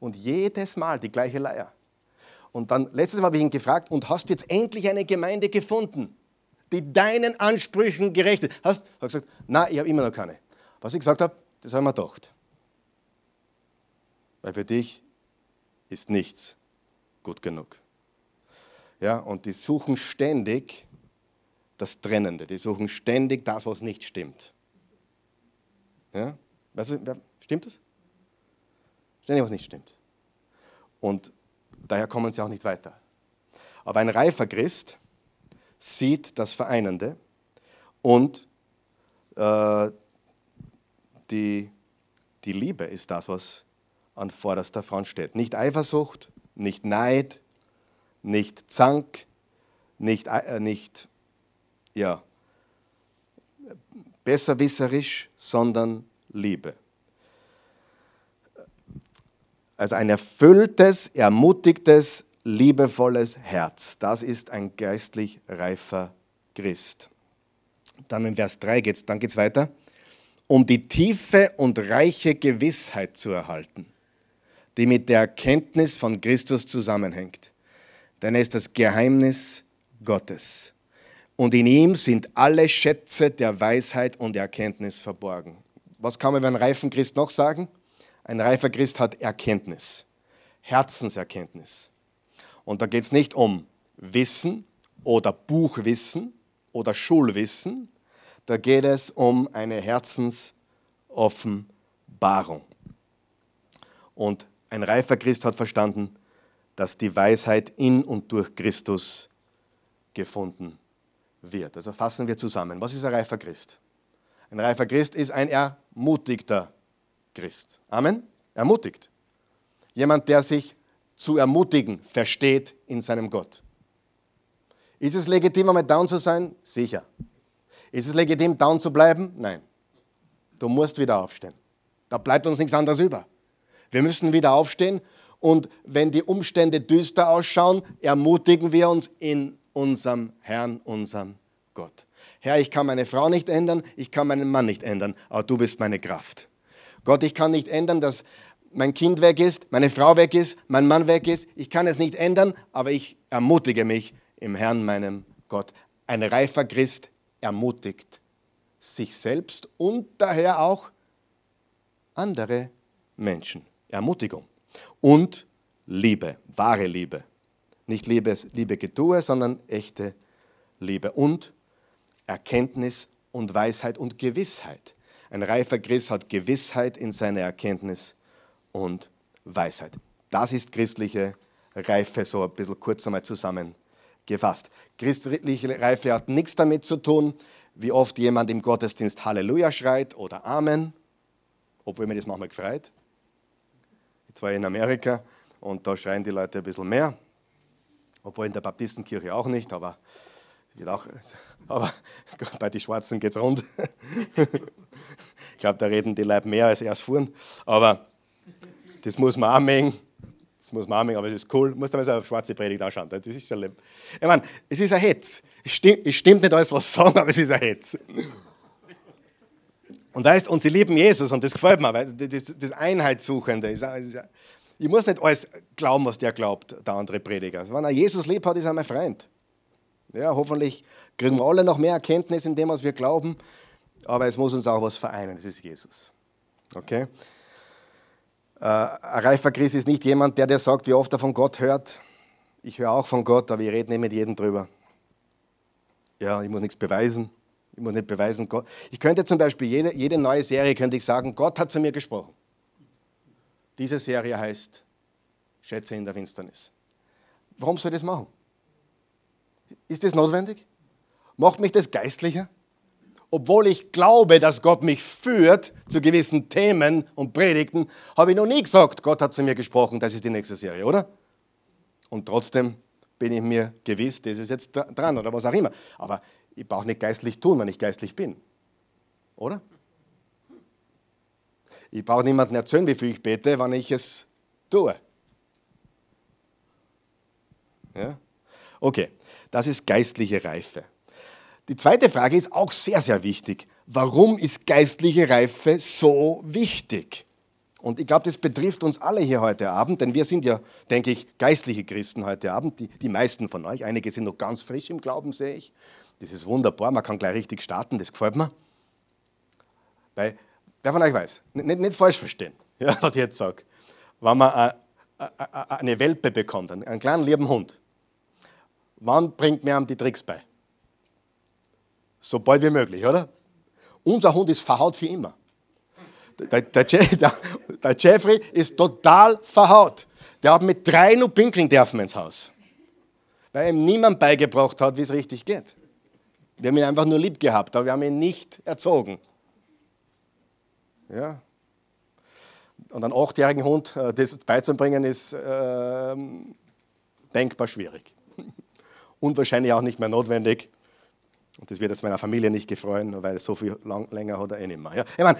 Und jedes Mal die gleiche Leier. Und dann, letztes Mal habe ich ihn gefragt, und hast jetzt endlich eine Gemeinde gefunden, die deinen Ansprüchen gerecht ist? Hast, du gesagt, nein, ich habe immer noch keine. Was ich gesagt habe, das haben wir gedacht. Weil für dich ist nichts gut genug. Ja, und die suchen ständig das Trennende. Die suchen ständig das, was nicht stimmt. Ja? Weißt du, stimmt das? Ständig, was nicht stimmt. Und daher kommen sie auch nicht weiter. Aber ein reifer Christ sieht das Vereinende und äh, die, die Liebe ist das, was an vorderster Front steht. Nicht Eifersucht, nicht Neid, nicht Zank, nicht, äh, nicht ja, besserwisserisch, sondern Liebe. Also ein erfülltes, ermutigtes, liebevolles Herz. Das ist ein geistlich reifer Christ. Dann in Vers 3 geht es, dann geht es weiter. Um die tiefe und reiche Gewissheit zu erhalten, die mit der Erkenntnis von Christus zusammenhängt. Denn er ist das Geheimnis Gottes. Und in ihm sind alle Schätze der Weisheit und Erkenntnis verborgen. Was kann man über einen reifen Christ noch sagen? Ein reifer Christ hat Erkenntnis, Herzenserkenntnis. Und da geht es nicht um Wissen oder Buchwissen oder Schulwissen, da geht es um eine Herzensoffenbarung. Und ein reifer Christ hat verstanden, dass die Weisheit in und durch Christus gefunden wird. Also fassen wir zusammen. Was ist ein reifer Christ? Ein reifer Christ ist ein ermutigter Christ. Amen? Ermutigt. Jemand, der sich zu ermutigen versteht in seinem Gott. Ist es legitim, einmal down zu sein? Sicher. Ist es legitim, down zu bleiben? Nein. Du musst wieder aufstehen. Da bleibt uns nichts anderes über. Wir müssen wieder aufstehen und wenn die Umstände düster ausschauen, ermutigen wir uns in unserem Herrn, unserem Gott. Herr, ich kann meine Frau nicht ändern, ich kann meinen Mann nicht ändern, aber du bist meine Kraft. Gott, ich kann nicht ändern, dass mein Kind weg ist, meine Frau weg ist, mein Mann weg ist. Ich kann es nicht ändern, aber ich ermutige mich im Herrn, meinem Gott. Ein reifer Christ ermutigt sich selbst und daher auch andere Menschen. Ermutigung. Und Liebe, wahre Liebe. Nicht Liebe, Liebe Getue, sondern echte Liebe. Und Erkenntnis und Weisheit und Gewissheit. Ein reifer Christ hat Gewissheit in seiner Erkenntnis und Weisheit. Das ist christliche Reife, so ein bisschen kurz einmal zusammengefasst. Christliche Reife hat nichts damit zu tun, wie oft jemand im Gottesdienst Halleluja schreit oder Amen, obwohl mir das manchmal gefreut. Jetzt war ich in Amerika und da schreien die Leute ein bisschen mehr, obwohl in der Baptistenkirche auch nicht, aber wird auch, *laughs* aber *laughs* bei den Schwarzen geht es rund. *laughs* ich glaube, da reden die Leute mehr als erst fuhren. Aber das muss man auch mengen. Das muss man auch mengen, aber es ist cool. Muss man so eine schwarze Predigt anschauen. Das ist schon lieb. Ich meine, es ist ein Hetz. Es stimmt, es stimmt nicht alles, was sie sagen, aber es ist ein Hetz. Und ist, und sie lieben Jesus und das gefällt mir, weil das, das Einheitssuchende ist, ich muss nicht alles glauben, was der glaubt, der andere Prediger. Wenn er Jesus lieb hat, ist er mein Freund. Ja, hoffentlich kriegen wir alle noch mehr Erkenntnis in dem, was wir glauben. Aber es muss uns auch was vereinen, das ist Jesus. Okay? Äh, ein reifer Christ ist nicht jemand, der dir sagt, wie oft er von Gott hört. Ich höre auch von Gott, aber ich rede nicht mit jedem drüber. Ja, ich muss nichts beweisen. Ich muss nicht beweisen, Gott. Ich könnte zum Beispiel jede, jede neue Serie könnte ich sagen, Gott hat zu mir gesprochen. Diese Serie heißt Schätze in der Finsternis. Warum soll ich das machen? Ist das notwendig? Macht mich das geistlicher? Obwohl ich glaube, dass Gott mich führt zu gewissen Themen und Predigten, habe ich noch nie gesagt, Gott hat zu mir gesprochen, das ist die nächste Serie, oder? Und trotzdem bin ich mir gewiss, das ist jetzt dran oder was auch immer. Aber ich brauche nicht geistlich tun, wenn ich geistlich bin. Oder? Ich brauche niemandem erzählen, wie viel ich bete, wenn ich es tue. Ja? Okay. Das ist geistliche Reife. Die zweite Frage ist auch sehr, sehr wichtig. Warum ist geistliche Reife so wichtig? Und ich glaube, das betrifft uns alle hier heute Abend, denn wir sind ja, denke ich, geistliche Christen heute Abend, die, die meisten von euch. Einige sind noch ganz frisch im Glauben, sehe ich. Das ist wunderbar, man kann gleich richtig starten, das gefällt mir. Weil, wer von euch weiß, nicht, nicht falsch verstehen, *laughs* ja, was ich jetzt sage. Wenn man eine Welpe bekommt, einen kleinen lieben Hund, Wann bringt mir die Tricks bei? So bald wie möglich, oder? Unser Hund ist verhaut für immer. Der, der, *laughs* der, der Jeffrey ist total verhaut. Der hat mit drei nur pinkeln dürfen ins Haus. Weil ihm niemand beigebracht hat, wie es richtig geht. Wir haben ihn einfach nur lieb gehabt, aber wir haben ihn nicht erzogen. Ja. Und einen achtjährigen Hund äh, das beizubringen, ist äh, denkbar schwierig. Und wahrscheinlich auch nicht mehr notwendig. Und das wird jetzt meiner Familie nicht gefreuen, weil so viel lang, länger hat er eh nicht mehr. Ja? Ich, meine,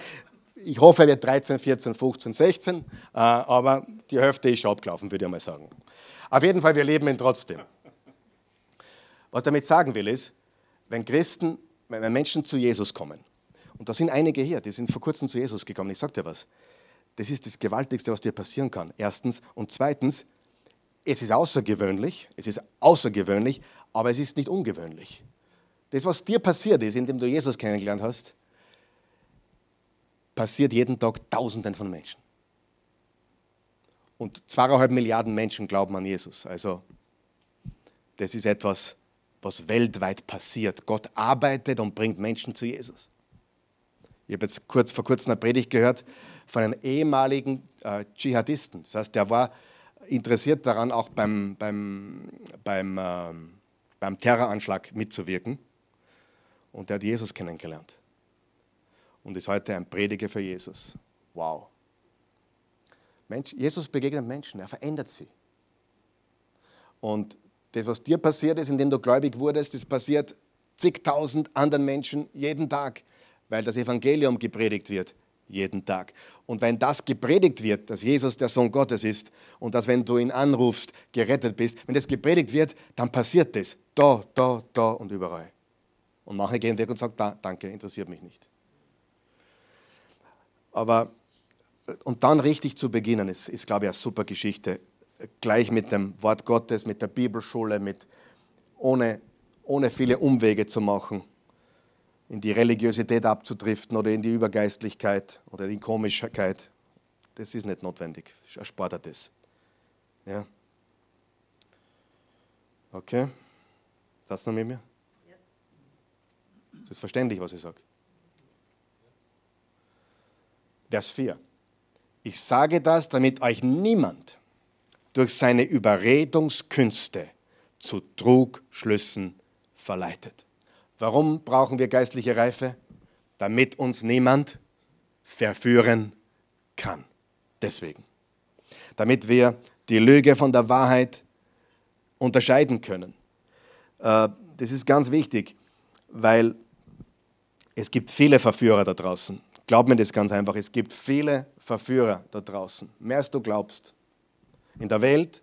ich hoffe, er wird 13, 14, 15, 16, äh, aber die Hälfte ist schon abgelaufen, würde ich mal sagen. Auf jeden Fall, wir leben ihn trotzdem. Was ich damit sagen will, ist, wenn Christen, wenn Menschen zu Jesus kommen, und da sind einige hier, die sind vor kurzem zu Jesus gekommen, ich sage dir was, das ist das Gewaltigste, was dir passieren kann. Erstens. Und zweitens, es ist außergewöhnlich, es ist außergewöhnlich, aber es ist nicht ungewöhnlich. Das, was dir passiert ist, indem du Jesus kennengelernt hast, passiert jeden Tag Tausenden von Menschen. Und zweieinhalb Milliarden Menschen glauben an Jesus. Also, das ist etwas, was weltweit passiert. Gott arbeitet und bringt Menschen zu Jesus. Ich habe jetzt kurz, vor kurzem eine Predigt gehört von einem ehemaligen äh, Dschihadisten. Das heißt, der war interessiert daran, auch beim, beim, beim, äh, beim Terroranschlag mitzuwirken. Und der hat Jesus kennengelernt. Und ist heute ein Prediger für Jesus. Wow. Mensch, Jesus begegnet Menschen, er verändert sie. Und das, was dir passiert ist, indem du gläubig wurdest, das passiert zigtausend anderen Menschen jeden Tag, weil das Evangelium gepredigt wird jeden Tag. Und wenn das gepredigt wird, dass Jesus der Sohn Gottes ist und dass, wenn du ihn anrufst, gerettet bist, wenn das gepredigt wird, dann passiert das da, da, da und überall. Und manche gehen weg und sagen, da, danke, interessiert mich nicht. Aber, und dann richtig zu beginnen, ist, ist glaube ich, eine super Geschichte. Gleich mit dem Wort Gottes, mit der Bibelschule, mit, ohne, ohne viele Umwege zu machen, in die Religiosität abzudriften oder in die Übergeistlichkeit oder in die Komischkeit. Das ist nicht notwendig. Erspart er das. Ja. Okay? Sagst du noch mit mir? Das ist verständlich, was ich sage. Vers 4. Ich sage das, damit euch niemand durch seine Überredungskünste zu Trugschlüssen verleitet. Warum brauchen wir geistliche Reife? Damit uns niemand verführen kann. Deswegen. Damit wir die Lüge von der Wahrheit unterscheiden können. Äh, das ist ganz wichtig, weil es gibt viele Verführer da draußen. Glaub mir das ganz einfach. Es gibt viele Verführer da draußen. Mehr als du glaubst. In der Welt,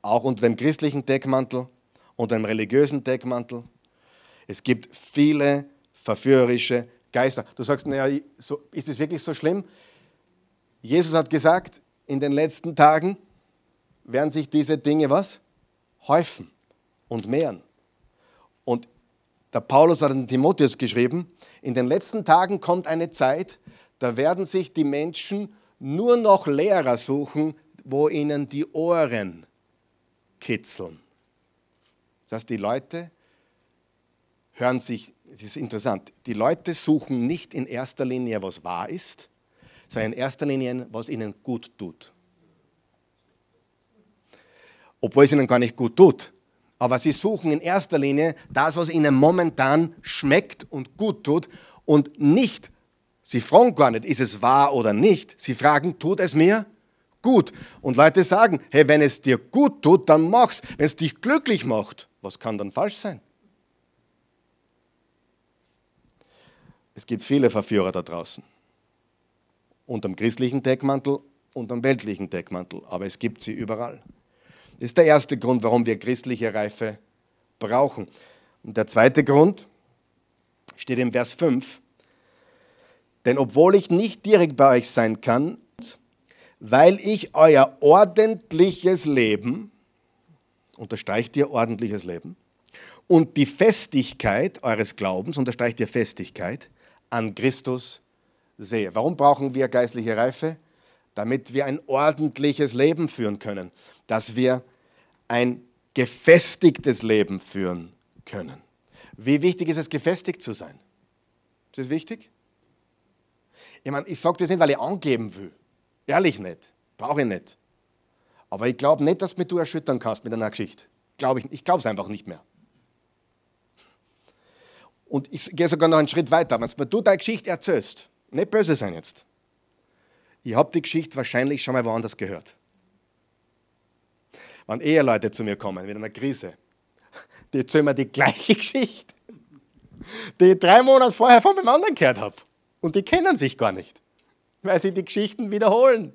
auch unter dem christlichen Deckmantel, unter dem religiösen Deckmantel. Es gibt viele verführerische Geister. Du sagst, naja, so, ist es wirklich so schlimm? Jesus hat gesagt, in den letzten Tagen werden sich diese Dinge was? Häufen und mehren. Und der Paulus hat an Timotheus geschrieben, in den letzten Tagen kommt eine Zeit, da werden sich die Menschen nur noch Lehrer suchen, wo ihnen die Ohren kitzeln. Das heißt, die Leute hören sich, es ist interessant, die Leute suchen nicht in erster Linie, was wahr ist, sondern in erster Linie, was ihnen gut tut. Obwohl es ihnen gar nicht gut tut. Aber sie suchen in erster Linie das, was ihnen momentan schmeckt und gut tut und nicht, sie fragen gar nicht, ist es wahr oder nicht. Sie fragen, tut es mir gut? Und Leute sagen, hey, wenn es dir gut tut, dann mach's. Wenn es dich glücklich macht, was kann dann falsch sein? Es gibt viele Verführer da draußen. Unterm christlichen Deckmantel, unterm weltlichen Deckmantel, aber es gibt sie überall. Das ist der erste Grund, warum wir christliche Reife brauchen. Und der zweite Grund steht im Vers 5. Denn obwohl ich nicht direkt bei euch sein kann, weil ich euer ordentliches Leben, unterstreicht ihr ordentliches Leben, und die Festigkeit eures Glaubens, unterstreicht ihr Festigkeit, an Christus sehe. Warum brauchen wir geistliche Reife? Damit wir ein ordentliches Leben führen können dass wir ein gefestigtes Leben führen können. Wie wichtig ist es, gefestigt zu sein? Ist das wichtig? Ich meine, ich sage das nicht, weil ich angeben will. Ehrlich nicht. Brauche ich nicht. Aber ich glaube nicht, dass du erschüttern kannst mit einer Geschichte. Glaube ich, ich glaube es einfach nicht mehr. Und ich gehe sogar noch einen Schritt weiter. Wenn du deine Geschichte erzählst, nicht böse sein jetzt. Ich habe die Geschichte wahrscheinlich schon mal woanders gehört. Wenn Eheleute zu mir kommen mit einer Krise, die erzählen mir die gleiche Geschichte, die ich drei Monate vorher von meinem anderen gehört habe. Und die kennen sich gar nicht, weil sie die Geschichten wiederholen.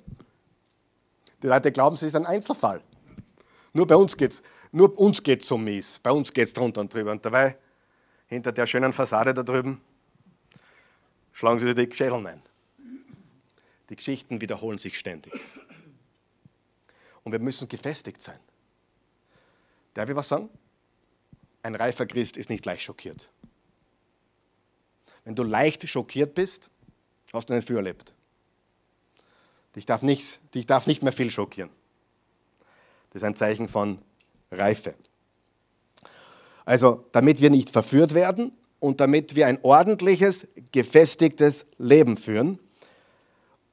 Die Leute glauben, es ist ein Einzelfall. Nur bei uns geht's, nur uns geht's so mies. Bei uns geht es drunter und drüber. Und dabei, hinter der schönen Fassade da drüben, schlagen sie die Schädel ein. Die Geschichten wiederholen sich ständig. Und wir müssen gefestigt sein. Darf ich was sagen? Ein reifer Christ ist nicht gleich schockiert. Wenn du leicht schockiert bist, hast du nicht viel erlebt. Dich darf, nichts, dich darf nicht mehr viel schockieren. Das ist ein Zeichen von Reife. Also, damit wir nicht verführt werden und damit wir ein ordentliches, gefestigtes Leben führen.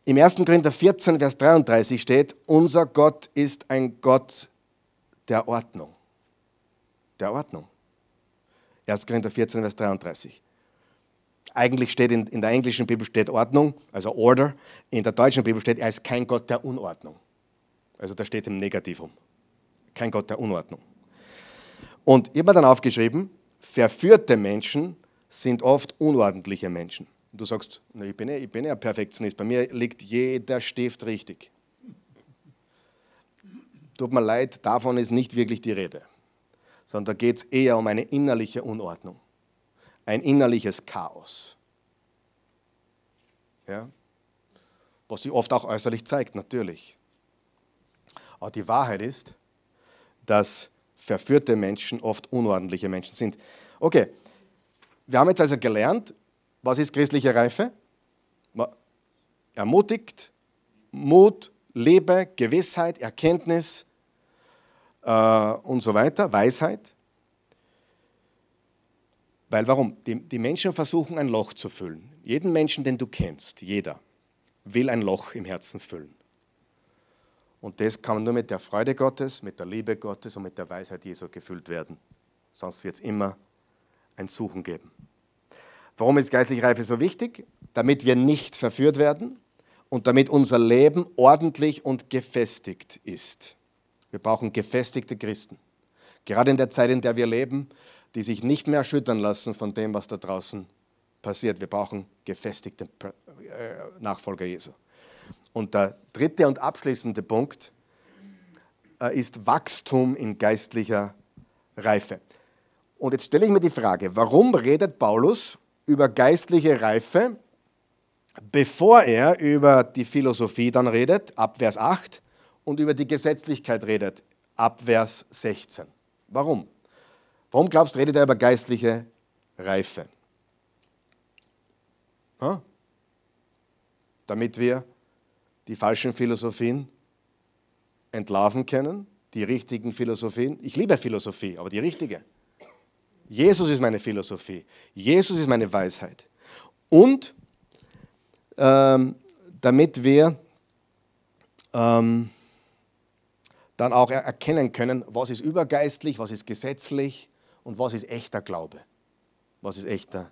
Im 1. Korinther 14, Vers 33 steht, unser Gott ist ein Gott der Ordnung. Der Ordnung. 1. Korinther 14, Vers 33. Eigentlich steht in, in der englischen Bibel steht Ordnung, also Order. In der deutschen Bibel steht, er ist kein Gott der Unordnung. Also da steht im Negativum. Kein Gott der Unordnung. Und ich habe mir dann aufgeschrieben, verführte Menschen sind oft unordentliche Menschen. Und du sagst, na, ich, bin ja, ja Perfektionist, bei mir liegt jeder Stift richtig. Tut mir leid, davon ist nicht wirklich die Rede, sondern da geht es eher um eine innerliche Unordnung ein innerliches Chaos. Ja? Was sich oft auch äußerlich zeigt, natürlich. Aber die Wahrheit ist, dass verführte Menschen oft unordentliche Menschen sind. Okay, wir haben jetzt also gelernt, was ist christliche Reife? Ermutigt, Mut, Liebe, Gewissheit, Erkenntnis äh, und so weiter, Weisheit. Weil warum? Die, die Menschen versuchen ein Loch zu füllen. Jeden Menschen, den du kennst, jeder, will ein Loch im Herzen füllen. Und das kann nur mit der Freude Gottes, mit der Liebe Gottes und mit der Weisheit Jesu gefüllt werden. Sonst wird es immer ein Suchen geben. Warum ist geistliche Reife so wichtig? Damit wir nicht verführt werden und damit unser Leben ordentlich und gefestigt ist. Wir brauchen gefestigte Christen. Gerade in der Zeit, in der wir leben, die sich nicht mehr erschüttern lassen von dem, was da draußen passiert. Wir brauchen gefestigte äh, Nachfolger Jesu. Und der dritte und abschließende Punkt äh, ist Wachstum in geistlicher Reife. Und jetzt stelle ich mir die Frage, warum redet Paulus über geistliche Reife, bevor er über die Philosophie dann redet, ab Vers 8, und über die Gesetzlichkeit redet, ab Vers 16? Warum? Warum glaubst du, redet er über geistliche Reife? Ha? Damit wir die falschen Philosophien entlarven können, die richtigen Philosophien. Ich liebe Philosophie, aber die richtige. Jesus ist meine Philosophie. Jesus ist meine Weisheit. Und ähm, damit wir ähm, dann auch erkennen können, was ist übergeistlich, was ist gesetzlich, und was ist echter Glaube? Was ist echter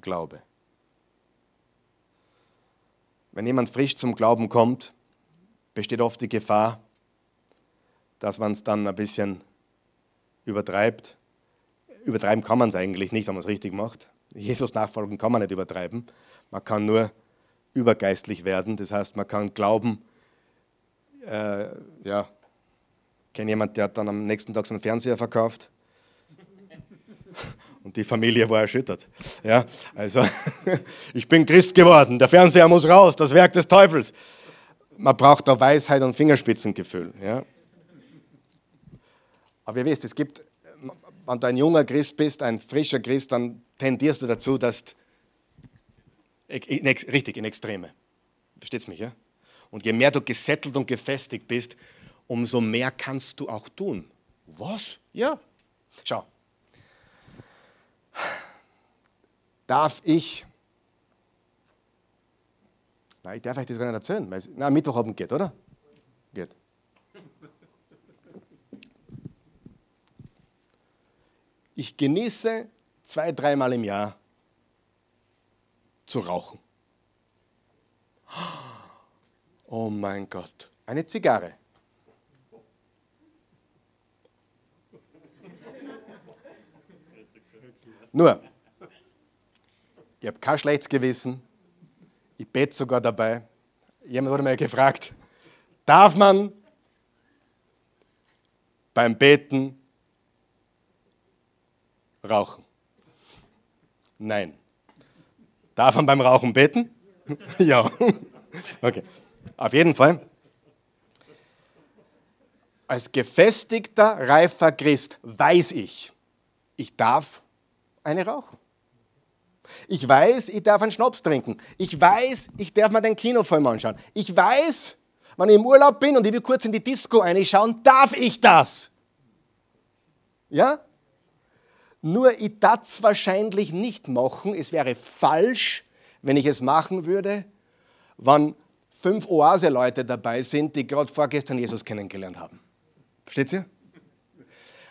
Glaube? Wenn jemand frisch zum Glauben kommt, besteht oft die Gefahr, dass man es dann ein bisschen übertreibt. Übertreiben kann man es eigentlich nicht, wenn man es richtig macht. Jesus nachfolgen kann man nicht übertreiben. Man kann nur übergeistlich werden. Das heißt, man kann glauben, äh, ja, kenne jemanden, der hat dann am nächsten Tag seinen Fernseher verkauft und die Familie war erschüttert. Ja, also, *laughs* ich bin Christ geworden, der Fernseher muss raus, das Werk des Teufels. Man braucht da Weisheit und Fingerspitzengefühl. Ja. Aber ihr wisst, es gibt, wenn du ein junger Christ bist, ein frischer Christ, dann tendierst du dazu, dass in, richtig in Extreme. Versteht mich, ja? Und je mehr du gesettelt und gefestigt bist, umso mehr kannst du auch tun. Was? Ja. Schau, darf ich. Nein, ich darf euch das gar nicht erzählen. Weil, na, Mittwochabend geht, oder? Geht. Ich genieße zwei, dreimal im Jahr zu rauchen. Oh mein Gott, eine Zigarre. Nur, ich habe kein schlechtes Gewissen, ich bete sogar dabei. Jemand wurde mir gefragt, darf man beim Beten rauchen? Nein. Darf man beim Rauchen beten? *laughs* ja. Okay. Auf jeden Fall. Als gefestigter, reifer Christ weiß ich, ich darf eine rauchen. Ich weiß, ich darf einen Schnaps trinken. Ich weiß, ich darf mir den Kinofilm anschauen. Ich weiß, wenn ich im Urlaub bin und ich will kurz in die Disco reinschauen, darf ich das. Ja? Nur ich darf es wahrscheinlich nicht machen. Es wäre falsch, wenn ich es machen würde, wenn fünf Oase-Leute dabei sind, die gerade vorgestern Jesus kennengelernt haben. Versteht ihr?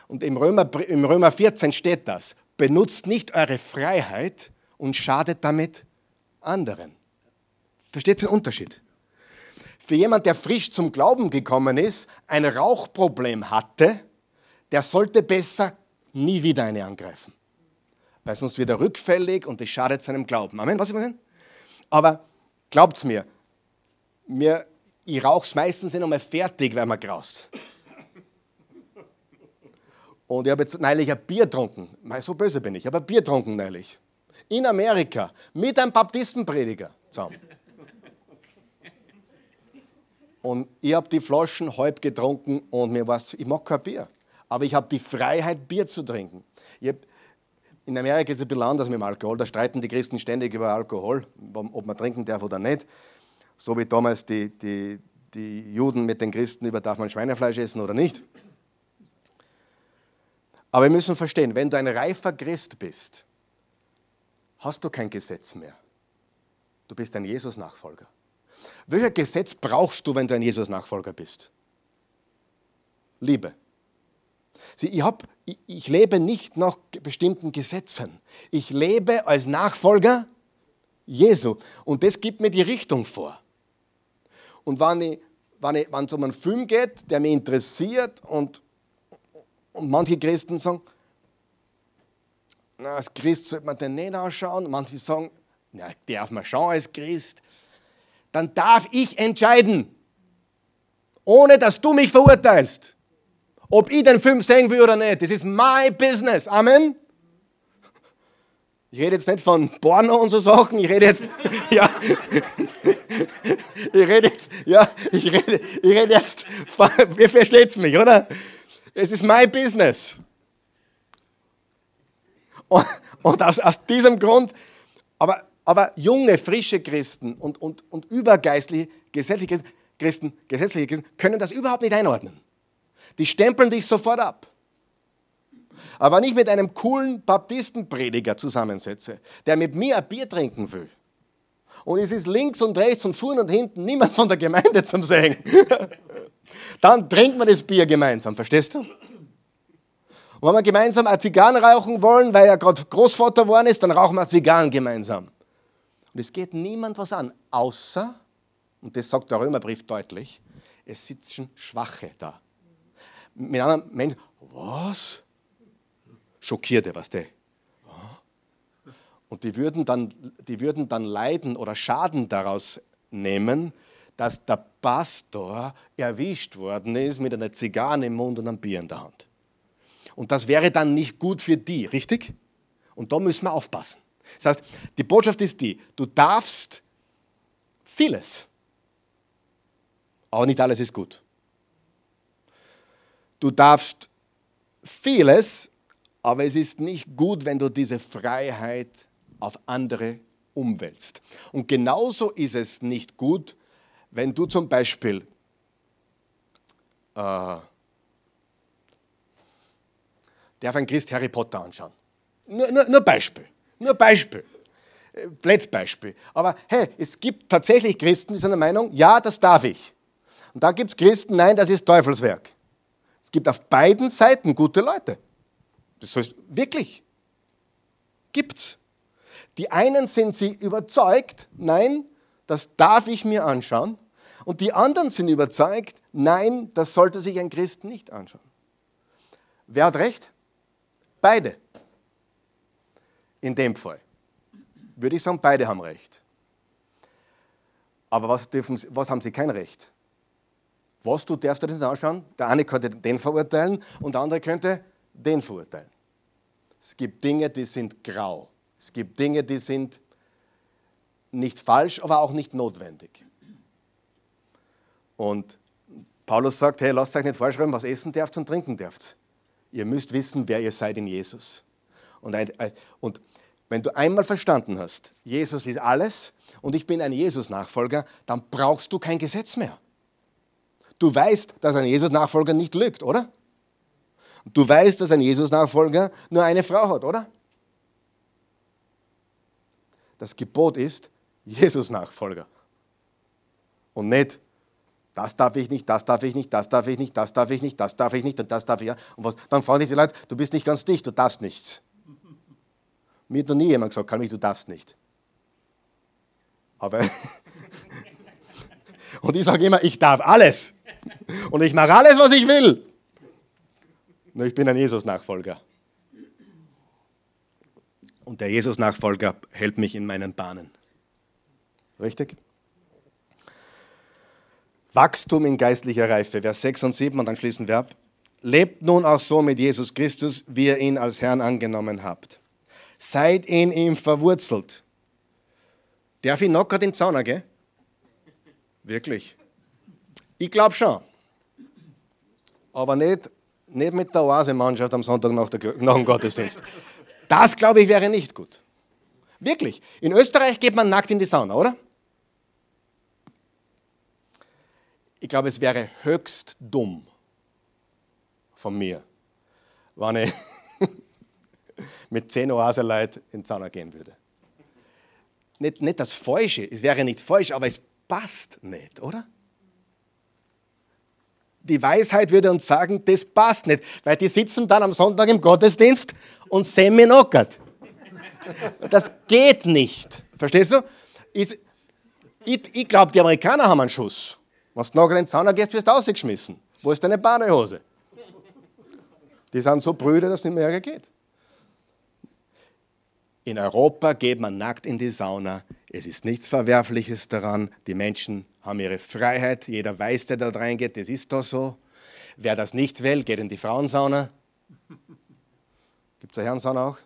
Und im Römer, im Römer 14 steht das. Benutzt nicht eure Freiheit und schadet damit anderen. Versteht den Unterschied? Für jemand, der frisch zum Glauben gekommen ist, ein Rauchproblem hatte, der sollte besser nie wieder eine angreifen. Weil sonst wird er rückfällig und es schadet seinem Glauben. Amen, was ich meine? Aber glaubt's mir, mir ich rauche es meistens nicht einmal fertig, weil man graust. Und ich habe jetzt neulich ein Bier getrunken. So böse bin ich. Ein Bier getrunken neulich. In Amerika. Mit einem Baptistenprediger zusammen. Und ich habe die Flaschen halb getrunken und mir was, ich mag kein Bier. Aber ich habe die Freiheit, Bier zu trinken. Hab, in Amerika ist es ein bisschen anders mit dem Alkohol. Da streiten die Christen ständig über Alkohol, ob man trinken darf oder nicht. So wie damals die, die, die Juden mit den Christen über, darf man Schweinefleisch essen oder nicht. Aber wir müssen verstehen, wenn du ein reifer Christ bist, hast du kein Gesetz mehr. Du bist ein Jesus-Nachfolger. Welcher Gesetz brauchst du, wenn du ein Jesus-Nachfolger bist? Liebe. Sieh, ich, hab, ich, ich lebe nicht nach bestimmten Gesetzen. Ich lebe als Nachfolger Jesu. Und das gibt mir die Richtung vor. Und wenn, ich, wenn es um einen Film geht, der mich interessiert und und manche Christen sagen, na, als Christ sollte man den nicht anschauen. Manche sagen, na, darf man schauen als Christ. Dann darf ich entscheiden, ohne dass du mich verurteilst, ob ich den Film sehen will oder nicht. Das ist my business. Amen. Ich rede jetzt nicht von Porno und so Sachen, ich rede jetzt, *laughs* ja, ich rede jetzt, ja, ich rede, ich rede jetzt, *laughs* ihr versteht mich, oder? Es ist mein Business. Und, *laughs* und aus, aus, diesem Grund, aber, aber junge, frische Christen und, und, und übergeistliche, gesetzliche Christen, gesetzliche Christen können das überhaupt nicht einordnen. Die stempeln dich sofort ab. Aber wenn ich mit einem coolen Baptistenprediger zusammensetze, der mit mir ein Bier trinken will, und es ist links und rechts und vorn und hinten niemand von der Gemeinde *laughs* zum Sehen, *laughs* Dann trinkt man das Bier gemeinsam, verstehst du? Und wenn wir gemeinsam eine Zigarren rauchen wollen, weil er gerade Großvater geworden ist, dann rauchen wir Zigarren gemeinsam. Und es geht niemand was an, außer, und das sagt der Römerbrief deutlich, es sitzen Schwache da. Mit anderen Menschen, was? Schockierte, was der. Und die würden, dann, die würden dann Leiden oder Schaden daraus nehmen, dass der Pastor erwischt worden ist mit einer Zigarre im Mund und einem Bier in der Hand. Und das wäre dann nicht gut für die, richtig? Und da müssen wir aufpassen. Das heißt, die Botschaft ist die, du darfst vieles, aber nicht alles ist gut. Du darfst vieles, aber es ist nicht gut, wenn du diese Freiheit auf andere umwälzt. Und genauso ist es nicht gut, wenn du zum Beispiel äh, darf ein Christ Harry Potter anschauen. Nur, nur, nur Beispiel. Nur Beispiel. Plätzbeispiel. Aber hey, es gibt tatsächlich Christen, die sind der Meinung, ja, das darf ich. Und da gibt es Christen, nein, das ist Teufelswerk. Es gibt auf beiden Seiten gute Leute. Das heißt, wirklich. Gibt's. Die einen sind sie überzeugt, nein, das darf ich mir anschauen. Und die anderen sind überzeugt, nein, das sollte sich ein Christ nicht anschauen. Wer hat recht? Beide. In dem Fall. Würde ich sagen, beide haben recht. Aber was, dürfen, was haben sie kein Recht? Was du darfst dir nicht anschauen? Der eine könnte den verurteilen und der andere könnte den verurteilen. Es gibt Dinge, die sind grau. Es gibt Dinge, die sind nicht falsch, aber auch nicht notwendig. Und Paulus sagt, hey, lasst euch nicht vorschreiben, was essen dürft und trinken dürft. Ihr müsst wissen, wer ihr seid in Jesus. Und, ein, und wenn du einmal verstanden hast, Jesus ist alles und ich bin ein Jesus-Nachfolger, dann brauchst du kein Gesetz mehr. Du weißt, dass ein Jesus-Nachfolger nicht lügt, oder? Du weißt, dass ein Jesus-Nachfolger nur eine Frau hat, oder? Das Gebot ist Jesus-Nachfolger. Und nicht, das darf ich nicht, das darf ich nicht, das darf ich nicht, das darf ich nicht, das darf ich nicht und das darf ich ja. Und was, dann fragen dich die Leute, du bist nicht ganz dicht, du darfst nichts. Mir hat noch nie jemand gesagt, kann mich, du darfst nicht. Aber *laughs* und ich sage immer, ich darf alles. Und ich mache alles, was ich will. Nur ich bin ein Jesus-Nachfolger. Und der Jesus-Nachfolger hält mich in meinen Bahnen. Richtig? Wachstum in geistlicher Reife, Vers 6 und 7 und dann schließen wir ab. Lebt nun auch so mit Jesus Christus, wie ihr ihn als Herrn angenommen habt. Seid in ihm verwurzelt. Darf ich noch den Zauner, gell? Wirklich. Ich glaube schon. Aber nicht, nicht mit der Oase-Mannschaft am Sonntag nach, der, nach dem Gottesdienst. Das, glaube ich, wäre nicht gut. Wirklich. In Österreich geht man nackt in die Sauna, oder? Ich glaube, es wäre höchst dumm von mir, wenn ich *laughs* mit zehn Oasenleuten in die Sauna gehen würde. Nicht, nicht das Falsche, es wäre nicht falsch, aber es passt nicht, oder? Die Weisheit würde uns sagen, das passt nicht, weil die sitzen dann am Sonntag im Gottesdienst und seminockert. Das geht nicht. Verstehst du? Ich, ich glaube, die Amerikaner haben einen Schuss. Wenn du nachher in den Sauna gehst, wirst du rausgeschmissen. Wo ist deine Bahnehose? Die sind so brüde, dass es nicht mehr geht. In Europa geht man nackt in die Sauna. Es ist nichts Verwerfliches daran. Die Menschen haben ihre Freiheit. Jeder weiß, der da reingeht, das ist doch so. Wer das nicht will, geht in die Frauensauna. Gibt es eine Herrensauna auch?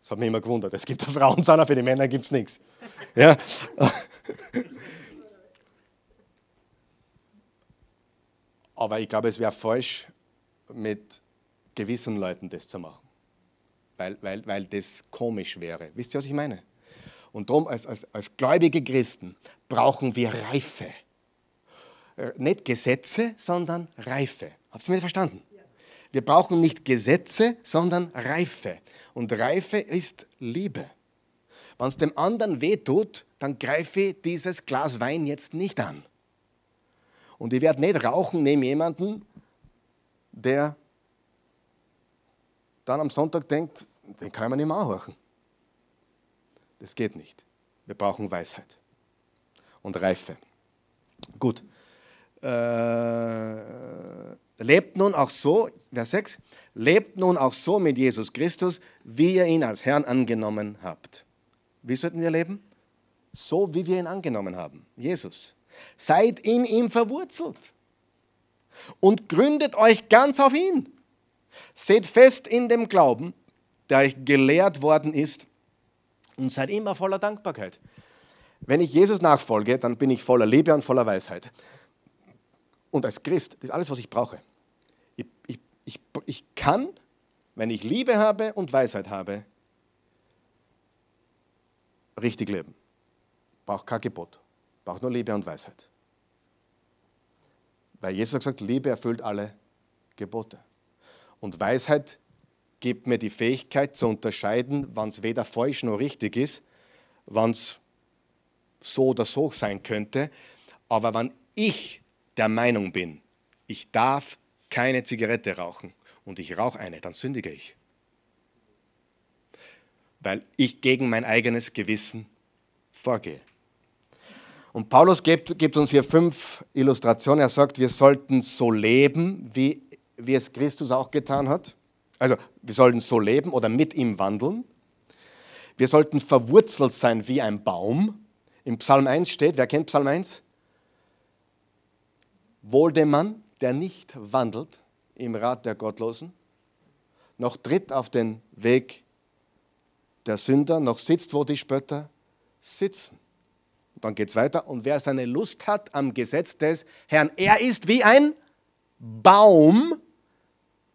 Das hat mich immer gewundert. Es gibt eine Frauensauna, für die Männer gibt es nichts. Ja. Aber ich glaube, es wäre falsch, mit gewissen Leuten das zu machen weil, weil, weil das komisch wäre. Wisst ihr, was ich meine? Und darum, als, als, als gläubige Christen brauchen wir Reife. Äh, nicht Gesetze, sondern Reife. Habt ihr mir verstanden? Wir brauchen nicht Gesetze, sondern Reife. Und Reife ist Liebe. Wenn es dem anderen wehtut, dann greife dieses Glas Wein jetzt nicht an. Und ich werde nicht rauchen neben jemanden, der dann am Sonntag denkt, den kann man nicht mehr anhören. Das geht nicht. Wir brauchen Weisheit und Reife. Gut. Äh, lebt nun auch so, Vers 6, lebt nun auch so mit Jesus Christus, wie ihr ihn als Herrn angenommen habt. Wie sollten wir leben? So, wie wir ihn angenommen haben. Jesus. Seid in ihm verwurzelt und gründet euch ganz auf ihn. Seht fest in dem Glauben, der euch gelehrt worden ist und seid immer voller Dankbarkeit. Wenn ich Jesus nachfolge, dann bin ich voller Liebe und voller Weisheit. Und als Christ, das ist alles, was ich brauche. Ich, ich, ich, ich kann, wenn ich Liebe habe und Weisheit habe, richtig leben. Braucht kein Gebot. Braucht nur Liebe und Weisheit. Weil Jesus hat gesagt, Liebe erfüllt alle Gebote. Und Weisheit gibt mir die Fähigkeit zu unterscheiden, wann es weder falsch noch richtig ist wann es so oder so sein könnte. Aber wenn ich der Meinung bin, ich darf keine Zigarette rauchen und ich rauche eine, dann sündige ich. Weil ich gegen mein eigenes Gewissen vorgehe. Und Paulus gibt, gibt, uns hier fünf Illustrationen. Er sagt, wir sollten so leben, wie, wie es Christus auch getan hat. Also wir sollten so leben oder mit ihm wandeln. Wir sollten verwurzelt sein wie ein Baum. Im Psalm 1 steht, wer kennt Psalm 1? Wohl dem Mann, der nicht wandelt im Rat der Gottlosen, noch tritt auf den Weg der Sünder, noch sitzt, wo die Spötter sitzen. Und dann geht es weiter. Und wer seine Lust hat am Gesetz des Herrn, er ist wie ein Baum,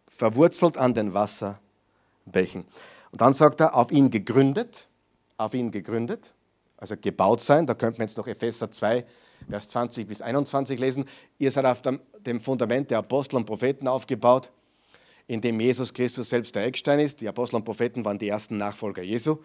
verwurzelt an den Wasserbächen. Und dann sagt er, auf ihn gegründet, auf ihn gegründet, also gebaut sein. Da könnte man jetzt noch Epheser 2, Vers 20 bis 21 lesen. Ihr seid auf dem Fundament der Apostel und Propheten aufgebaut, in dem Jesus Christus selbst der Eckstein ist. Die Apostel und Propheten waren die ersten Nachfolger Jesu.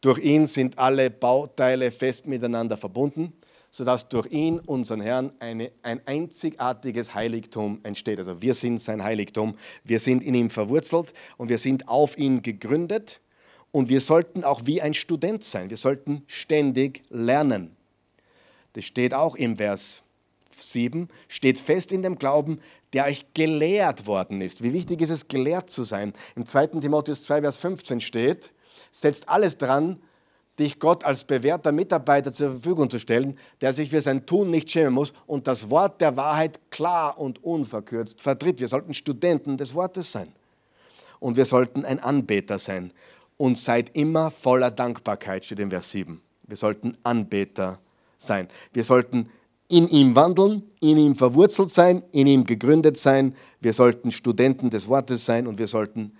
Durch ihn sind alle Bauteile fest miteinander verbunden, sodass durch ihn, unseren Herrn, eine, ein einzigartiges Heiligtum entsteht. Also wir sind sein Heiligtum, wir sind in ihm verwurzelt und wir sind auf ihn gegründet und wir sollten auch wie ein Student sein. Wir sollten ständig lernen. Das steht auch im Vers 7, steht fest in dem Glauben, der euch gelehrt worden ist. Wie wichtig ist es, gelehrt zu sein? Im 2. Timotheus 2, Vers 15 steht, setzt alles dran, dich Gott als bewährter Mitarbeiter zur Verfügung zu stellen, der sich für sein Tun nicht schämen muss und das Wort der Wahrheit klar und unverkürzt vertritt. Wir sollten Studenten des Wortes sein. Und wir sollten ein Anbeter sein. Und seid immer voller Dankbarkeit, steht in Vers 7. Wir sollten Anbeter sein. Wir sollten in ihm wandeln, in ihm verwurzelt sein, in ihm gegründet sein. Wir sollten Studenten des Wortes sein und wir sollten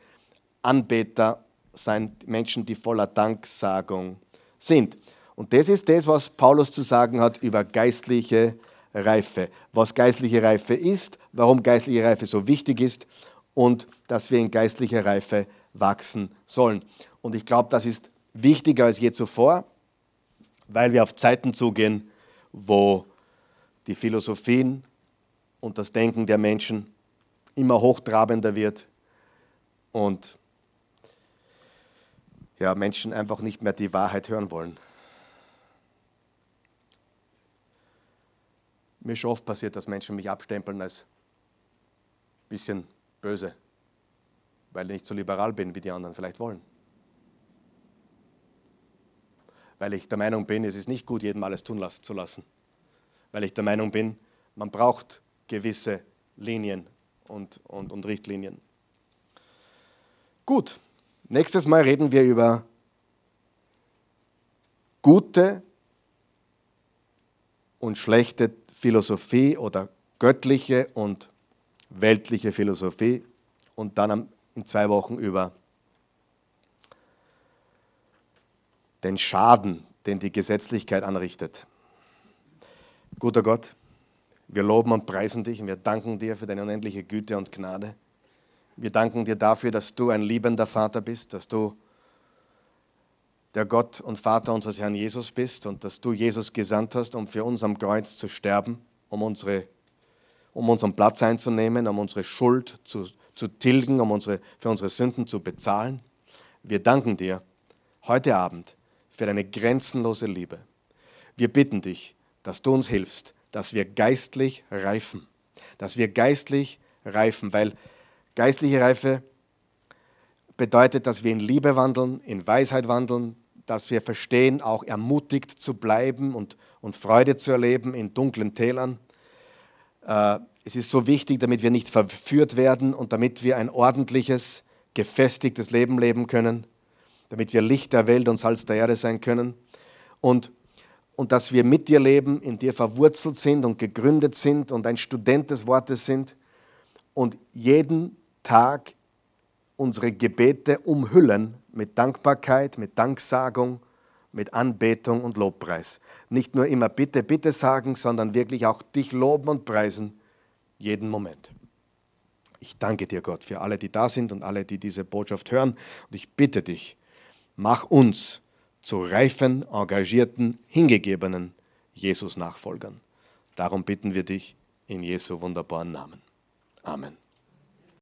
Anbeter sein Menschen, die voller Danksagung sind. Und das ist das, was Paulus zu sagen hat über geistliche Reife. Was geistliche Reife ist, warum geistliche Reife so wichtig ist und dass wir in geistlicher Reife wachsen sollen. Und ich glaube, das ist wichtiger als je zuvor, weil wir auf Zeiten zugehen, wo die Philosophien und das Denken der Menschen immer hochtrabender wird und ja, Menschen einfach nicht mehr die Wahrheit hören wollen. Mir ist schon oft passiert, dass Menschen mich abstempeln als ein bisschen böse, weil ich nicht so liberal bin, wie die anderen vielleicht wollen. Weil ich der Meinung bin, es ist nicht gut, jedem alles tun zu lassen. Weil ich der Meinung bin, man braucht gewisse Linien und, und, und Richtlinien. Gut, Nächstes Mal reden wir über gute und schlechte Philosophie oder göttliche und weltliche Philosophie und dann in zwei Wochen über den Schaden, den die Gesetzlichkeit anrichtet. Guter Gott, wir loben und preisen dich und wir danken dir für deine unendliche Güte und Gnade. Wir danken dir dafür, dass du ein liebender Vater bist, dass du der Gott und Vater unseres Herrn Jesus bist und dass du Jesus gesandt hast, um für uns am Kreuz zu sterben, um, unsere, um unseren Platz einzunehmen, um unsere Schuld zu, zu tilgen, um unsere, für unsere Sünden zu bezahlen. Wir danken dir heute Abend für deine grenzenlose Liebe. Wir bitten dich, dass du uns hilfst, dass wir geistlich reifen, dass wir geistlich reifen, weil Geistliche Reife bedeutet, dass wir in Liebe wandeln, in Weisheit wandeln, dass wir verstehen, auch ermutigt zu bleiben und, und Freude zu erleben in dunklen Tälern. Äh, es ist so wichtig, damit wir nicht verführt werden und damit wir ein ordentliches, gefestigtes Leben leben können, damit wir Licht der Welt und Salz der Erde sein können und, und dass wir mit dir leben, in dir verwurzelt sind und gegründet sind und ein Student des Wortes sind und jeden Tag unsere Gebete umhüllen mit Dankbarkeit, mit Danksagung, mit Anbetung und Lobpreis. Nicht nur immer bitte, bitte sagen, sondern wirklich auch dich loben und preisen, jeden Moment. Ich danke dir, Gott, für alle, die da sind und alle, die diese Botschaft hören. Und ich bitte dich, mach uns zu reifen, engagierten, hingegebenen Jesus-Nachfolgern. Darum bitten wir dich in Jesu wunderbaren Namen. Amen.